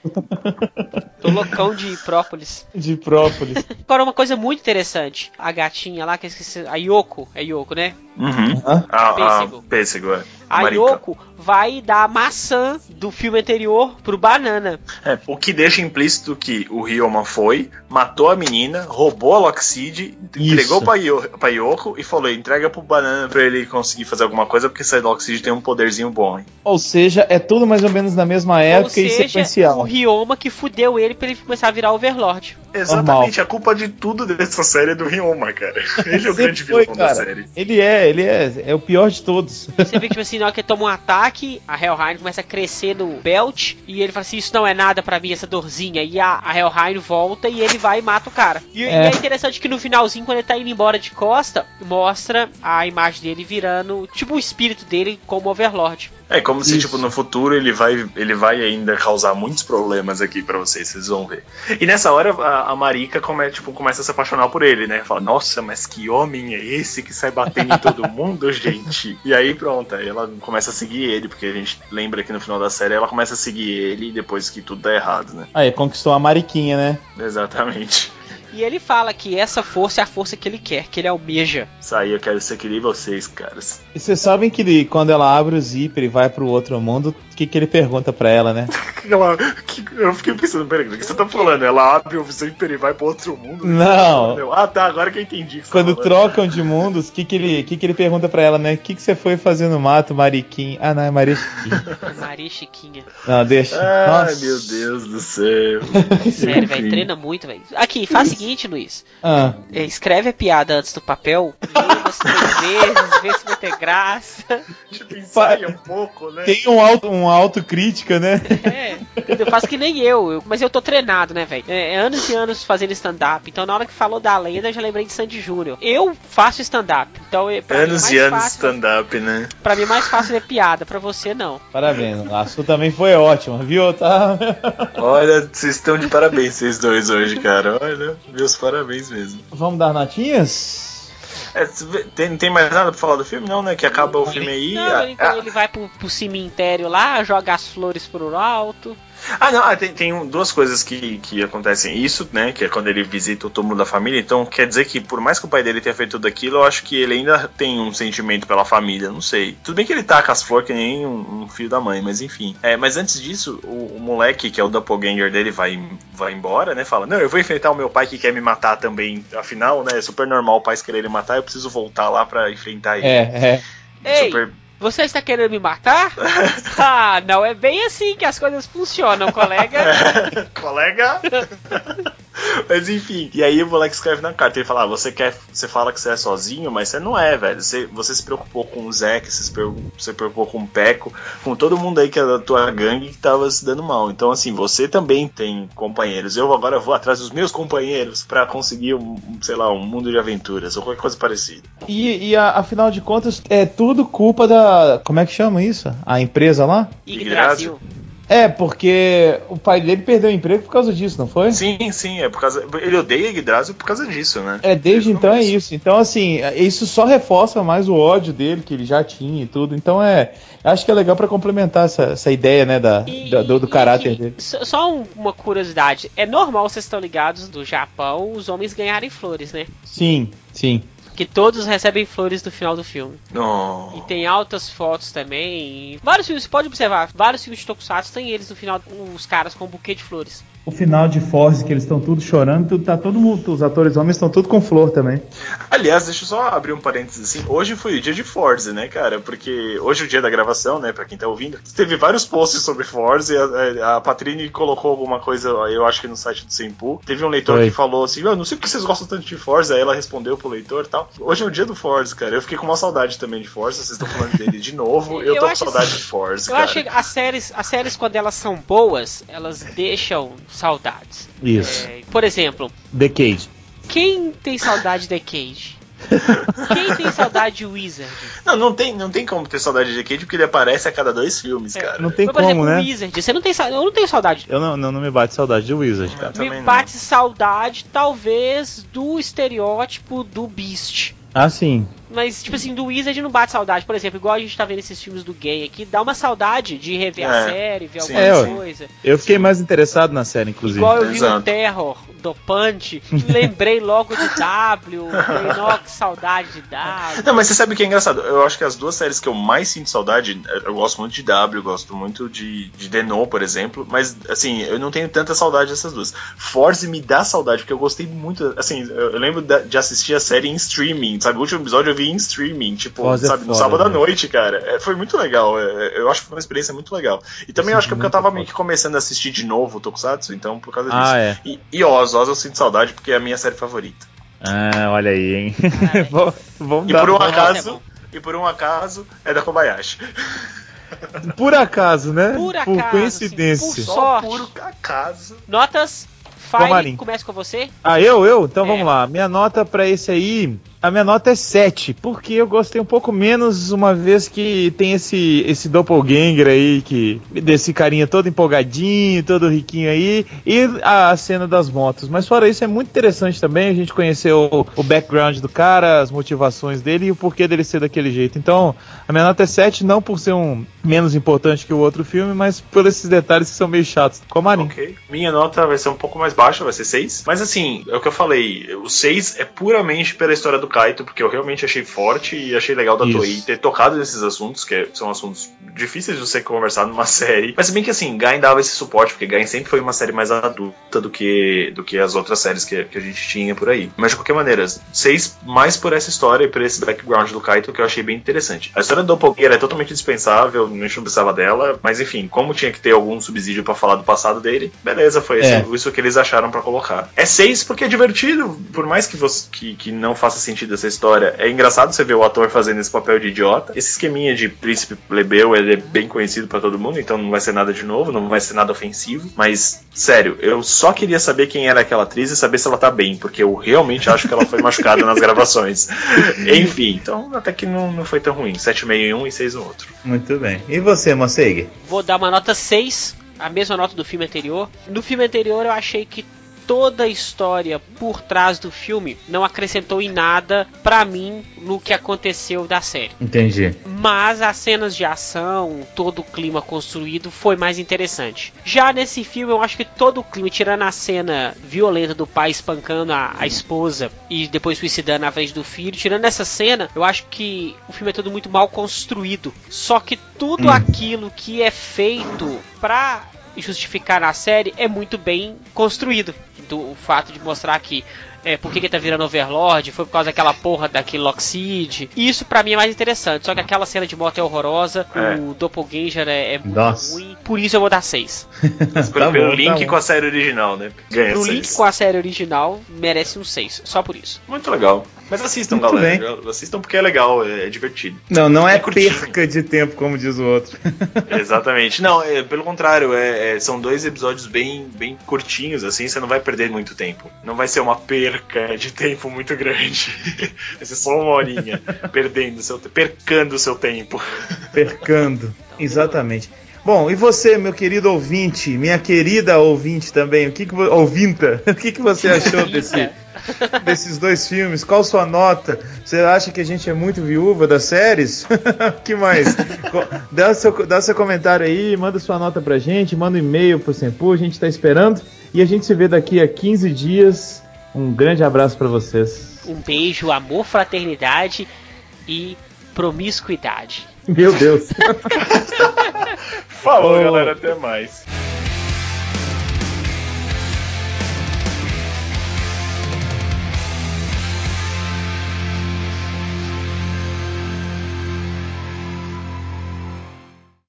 Tô loucão de própolis. De própolis. [laughs] Agora, uma coisa muito interessante. A gatinha lá, que eu esqueci. A Yoko. É Yoko, né? Uhum. Ah, Pêssego. ah, pêssego, é. A. Yoko vai dar a maçã do filme anterior pro Banana. É, o que deixa implícito que o Ryoma foi, matou a menina, roubou a Lockseed, entregou pra, Yo- pra Yoko e falou: entrega pro banana pra ele conseguir fazer alguma coisa, porque essa Lockseed tem um poderzinho bom, hein? Ou seja, é tudo mais ou menos na mesma época Ou e seja, sequencial. o Ryoma que fudeu ele pra ele começar a virar Overlord. Exatamente, a culpa de tudo dessa série é do Ryoma, cara. [laughs] Ele é o grande foi, vilão da série. Ele é, ele é, é o pior de todos. Você vê que, tipo assim, na hora que ele toma um ataque, a Helheim começa a crescer no belt, e ele fala assim, isso não é nada pra mim, essa dorzinha. E a, a Helheim volta e ele vai e mata o cara. E e é. É. interessante que no finalzinho, quando ele tá indo embora de costa, mostra a imagem dele virando, tipo o espírito dele como Overlord. É como se, Isso. tipo, no futuro ele vai, ele vai ainda causar muitos problemas aqui pra vocês, vocês vão ver. E nessa hora a, a Marika come, tipo, começa a se apaixonar por ele, né? Fala, nossa, mas que homem é esse que sai batendo em todo mundo, [laughs] gente? E aí pronto, aí ela começa a seguir ele, porque a gente lembra que no final da série ela começa a seguir ele depois que tudo dá errado, né? Aí, conquistou a Mariquinha, né? Exatamente. E ele fala que essa força é a força que ele quer, que ele almeja. Isso aí eu quero ser que nem vocês, caras. E vocês sabem que ele, quando ela abre o zíper e vai pro outro mundo, o que, que ele pergunta pra ela, né? [laughs] Ela, que- eu fiquei pensando, peraí, o que você tá falando? Ela abre o zíper e vai pro outro mundo? Não. Ah, tá, agora que eu entendi. que Quando tá trocam de mundos, o que, que, ele, que, que ele pergunta pra ela, né? O que, que você foi fazer no mato, Mariquinha? Ah, não, é Mariquinha. [laughs] Maria Chiquinha. Não, deixa. Ai, Nossa. meu Deus do céu. [laughs] Sério, velho, treina muito, velho. Aqui, faz o seguinte, Luiz. Ah, É, escreve a piada antes do papel, três [laughs] vezes, ver se vai ter graça. Tipo, ensaia um pouco, né? Tem um auto, uma autocrítica, né? É, entendeu? Faço que nem eu, eu- mas eu tô treinado, né, velho? É, é anos e anos fazendo stand-up, então na hora que falou da lenda eu já lembrei de Sandy Júnior. Eu faço stand-up, então é- pra mim é Anos mais e anos fácil. stand-up, né? Pra mim é mais fácil ver piada, pra você não. Parabéns, a sua também foi ótima, viu? Tá? Olha, vocês estão de parabéns, vocês dois hoje, cara. Olha, meus parabéns mesmo. Vamos dar notinhas? É, tem, tem mais nada pra falar do filme? Não, né? Que acaba o filme aí. Não, ah, ele, ah, ele vai pro, pro cemitério lá, joga as flores pro alto. Ah, não, ah, tem, tem duas coisas que, que acontecem. Isso, né, que é quando ele visita o túmulo da família. Então, quer dizer que, por mais que o pai dele tenha feito tudo aquilo, eu acho que ele ainda tem um sentimento pela família, não sei. Tudo bem que ele taca as flores que nem um, um filho da mãe, mas enfim. É, mas antes disso, o, o moleque, que é o doppelganger dele, vai, vai embora, né, fala, não, eu vou enfrentar o meu pai que quer me matar também. Afinal, né, é super normal pais quererem matar, eu preciso voltar lá pra enfrentar ele. É, é. Ei, Super... você está querendo me matar? [laughs] ah, não é bem assim que as coisas funcionam, colega. [laughs] Colega? [laughs] Mas enfim, e aí o moleque escreve na carta, ele fala, ah, você quer, você fala que você é sozinho, mas você não é, velho. Você, você se preocupou com o Zack, você se preocupou, com o Peco, com todo mundo aí que é da tua gangue que tava se dando mal. Então assim, você também tem companheiros. Eu agora vou atrás dos meus companheiros pra conseguir um, sei lá, um mundo de aventuras ou qualquer coisa parecida. E, e a- afinal de contas, é tudo culpa da. Como é que chama isso? A empresa lá? Yggdrasil. É, porque o pai dele perdeu o emprego por causa disso, não foi? Sim, sim, é por causa. Ele odeia Yggdrasil por causa disso, né? É, desde então é isso. Então, assim, isso só reforça mais o ódio dele, que ele já tinha e tudo. Então, é. Acho que é legal pra complementar essa, essa ideia, né, da, da- do, do caráter dele. Só um- uma curiosidade, é normal, vocês estão ligados, do Japão, os homens ganharem flores, né? Sim, sim. Que todos recebem flores no final do filme. Não. E tem altas fotos também. Vários filmes, você pode observar, vários filmes de Tokusatsu tem eles no final, os caras com um buquê de flores. O final de Force, que eles estão tudo chorando, tudo, tá todo mundo, os atores homens estão tudo com flor também. Aliás, deixa eu só abrir um parênteses assim. Hoje foi o dia de Forza, né, cara? Porque hoje é o dia da gravação, né? Pra quem tá ouvindo. Teve vários posts sobre Forza e a, a Patrini colocou alguma coisa, eu acho que no site do Sempu. Teve um leitor Foi. que falou assim: Eu não sei porque vocês gostam tanto de Forza. Aí ela respondeu pro leitor e tal. Hoje é o dia do Forza, cara. Eu fiquei com uma saudade também de Forza. Vocês estão falando dele de novo. Eu, [laughs] Eu tô com saudade assim, de Forza, Eu cara. acho que as séries, as séries, quando elas são boas, elas deixam saudades. Isso. É, por exemplo, The Cage. quem tem saudade de The Cage? Quem tem saudade de Wizard? Não, não tem, não tem como ter saudade de Cage porque ele aparece a cada dois filmes, É, cara. Não tem Mas, como, exemplo, né? Wizard, você não tem sa- eu não tenho saudade. Eu não, não, não me bate saudade de Wizard, cara. também Me não. bate saudade, talvez, do estereótipo do Beast. Ah, sim. Mas, tipo assim, do Wizard não bate saudade. Por exemplo, igual a gente tá vendo esses filmes do gay aqui, dá uma saudade de rever a É, série, ver sim, alguma sim. coisa. Eu fiquei mais interessado na série, inclusive. Igual eu vi o Exato. Terror do Punch, [laughs] lembrei logo de W, falei, nossa, que saudade de W. Não, mas você sabe o que é engraçado? Eu acho que as duas séries que eu mais sinto saudade, eu gosto muito de W, eu gosto muito de, de Denon, por exemplo, mas assim, eu não tenho tanta saudade dessas duas. Force me dá saudade, porque eu gostei muito, assim, eu, lembro de assistir a série em streaming, sabe? O último episódio eu vi em streaming, tipo, é sabe, no sábado à né? noite, cara. É, foi muito legal, é, eu acho que foi uma experiência muito legal. E também eu acho que é porque eu tava meio que começando a assistir de novo o Tokusatsu, então por causa disso. Ah, é. E, e Oz, Oz eu sinto saudade porque é a minha série favorita. Ah, olha aí, hein? Vamos- [laughs] Vamos E dar- por um acaso, e por um acaso, é da Kobayashi. [laughs] Por acaso, né? Por acaso, coincidência. assim, por Só por acaso. Notas. Fire, começa com você. Ah, eu, eu? Então É. vamos lá. Minha nota pra esse aí, a minha nota é 7, porque eu gostei um pouco menos, uma vez que tem esse esse doppelganger aí, que desse carinha todo empolgadinho, todo riquinho aí, e a, cena das motos. Mas fora isso, é muito interessante também a gente conhecer o, o background do cara, as motivações dele e o porquê dele ser daquele jeito. Então, a minha nota é 7, não por ser um menos importante que o outro filme, mas por esses detalhes que são meio chatos. Comarim. Ok. Minha nota vai ser um pouco mais baixa, vai ser 6. Mas assim, é o que eu falei. O 6 é puramente pela história do Kaito, porque eu realmente achei forte e achei legal da Isso. Toei ter tocado nesses assuntos, que são assuntos difíceis de você conversar numa [laughs] série. Mas se bem que assim, Gain dava esse suporte, porque Gain sempre foi uma série mais adulta do que, do que as outras séries que, que a gente tinha por aí. Mas de qualquer maneira, 6 mais por essa história e por esse background do Kaito que eu achei bem interessante. A história do Doppelganger é totalmente dispensável, a gente não precisava dela, mas enfim, como tinha que ter algum subsídio pra falar do passado dele, beleza, foi É. esse- isso que eles acharam pra colocar. É 6 porque é divertido, por mais que, você, que, que não faça sentido sentido essa história. É engraçado você ver o ator fazendo esse papel de idiota. Esse esqueminha de príncipe plebeu, ele é bem conhecido pra todo mundo, então não vai ser nada de novo, não vai ser nada ofensivo. Mas, sério, eu só queria saber quem era aquela atriz e saber se ela tá bem, porque eu realmente acho que ela foi machucada nas gravações. [laughs] Enfim, então até que não, não foi tão ruim. 7,5 em um e 6 no outro. Muito bem. E você, Mosseig? Vou dar uma nota 6, a mesma nota do filme anterior. No filme anterior eu achei que toda a história por trás do filme não acrescentou em nada pra mim no que aconteceu da série. Entendi. Mas as cenas de ação, todo o clima construído foi mais interessante. Já nesse filme, eu acho que todo o clima, tirando a cena violenta do pai espancando a, a esposa e depois suicidando na frente do filho, tirando essa cena, eu acho que o filme é todo muito mal construído. Só que tudo Hum. aquilo que é feito pra justificar na série é muito bem construído. Do o fato de mostrar que é, por que, que ele tá virando Overlord, foi por causa daquela porra daquele Lockseed. Isso pra mim é mais interessante. Só que aquela cena de moto é horrorosa, É. o Doppelganger é, é muito ruim. Por isso eu vou dar 6. [laughs] Pelo, pelo bom, link tá com a série original, né? Ganha Pro seis. link com a série original, merece um 6. Só por isso. Muito legal. Mas assistam, Muito galera. Assistam porque é legal, é, é divertido. Não, não é, É perca de tempo, como diz o outro. [laughs] Exatamente. Não, é, pelo contrário, é, é, são dois episódios bem, bem curtinhos, assim, você não vai perder muito tempo. Não vai ser uma perca de tempo muito grande. [laughs] vai ser só uma horinha perdendo seu percando o seu tempo. Percando. Exatamente. Bom, e você, meu querido ouvinte, minha querida ouvinte também, o que que ouvinta, [laughs] o que que você achou desse, [laughs] desses dois filmes? Qual sua nota? Você acha que a gente é muito viúva das séries? que mais? Dá seu, dá seu comentário aí, manda sua nota pra gente, manda um e-mail pro Sempu, a gente tá esperando e a gente se vê daqui a 15 dias. Um grande abraço pra vocês. Um beijo, amor, fraternidade e promiscuidade. Meu Deus. [laughs] Falou, Oh. galera, até mais.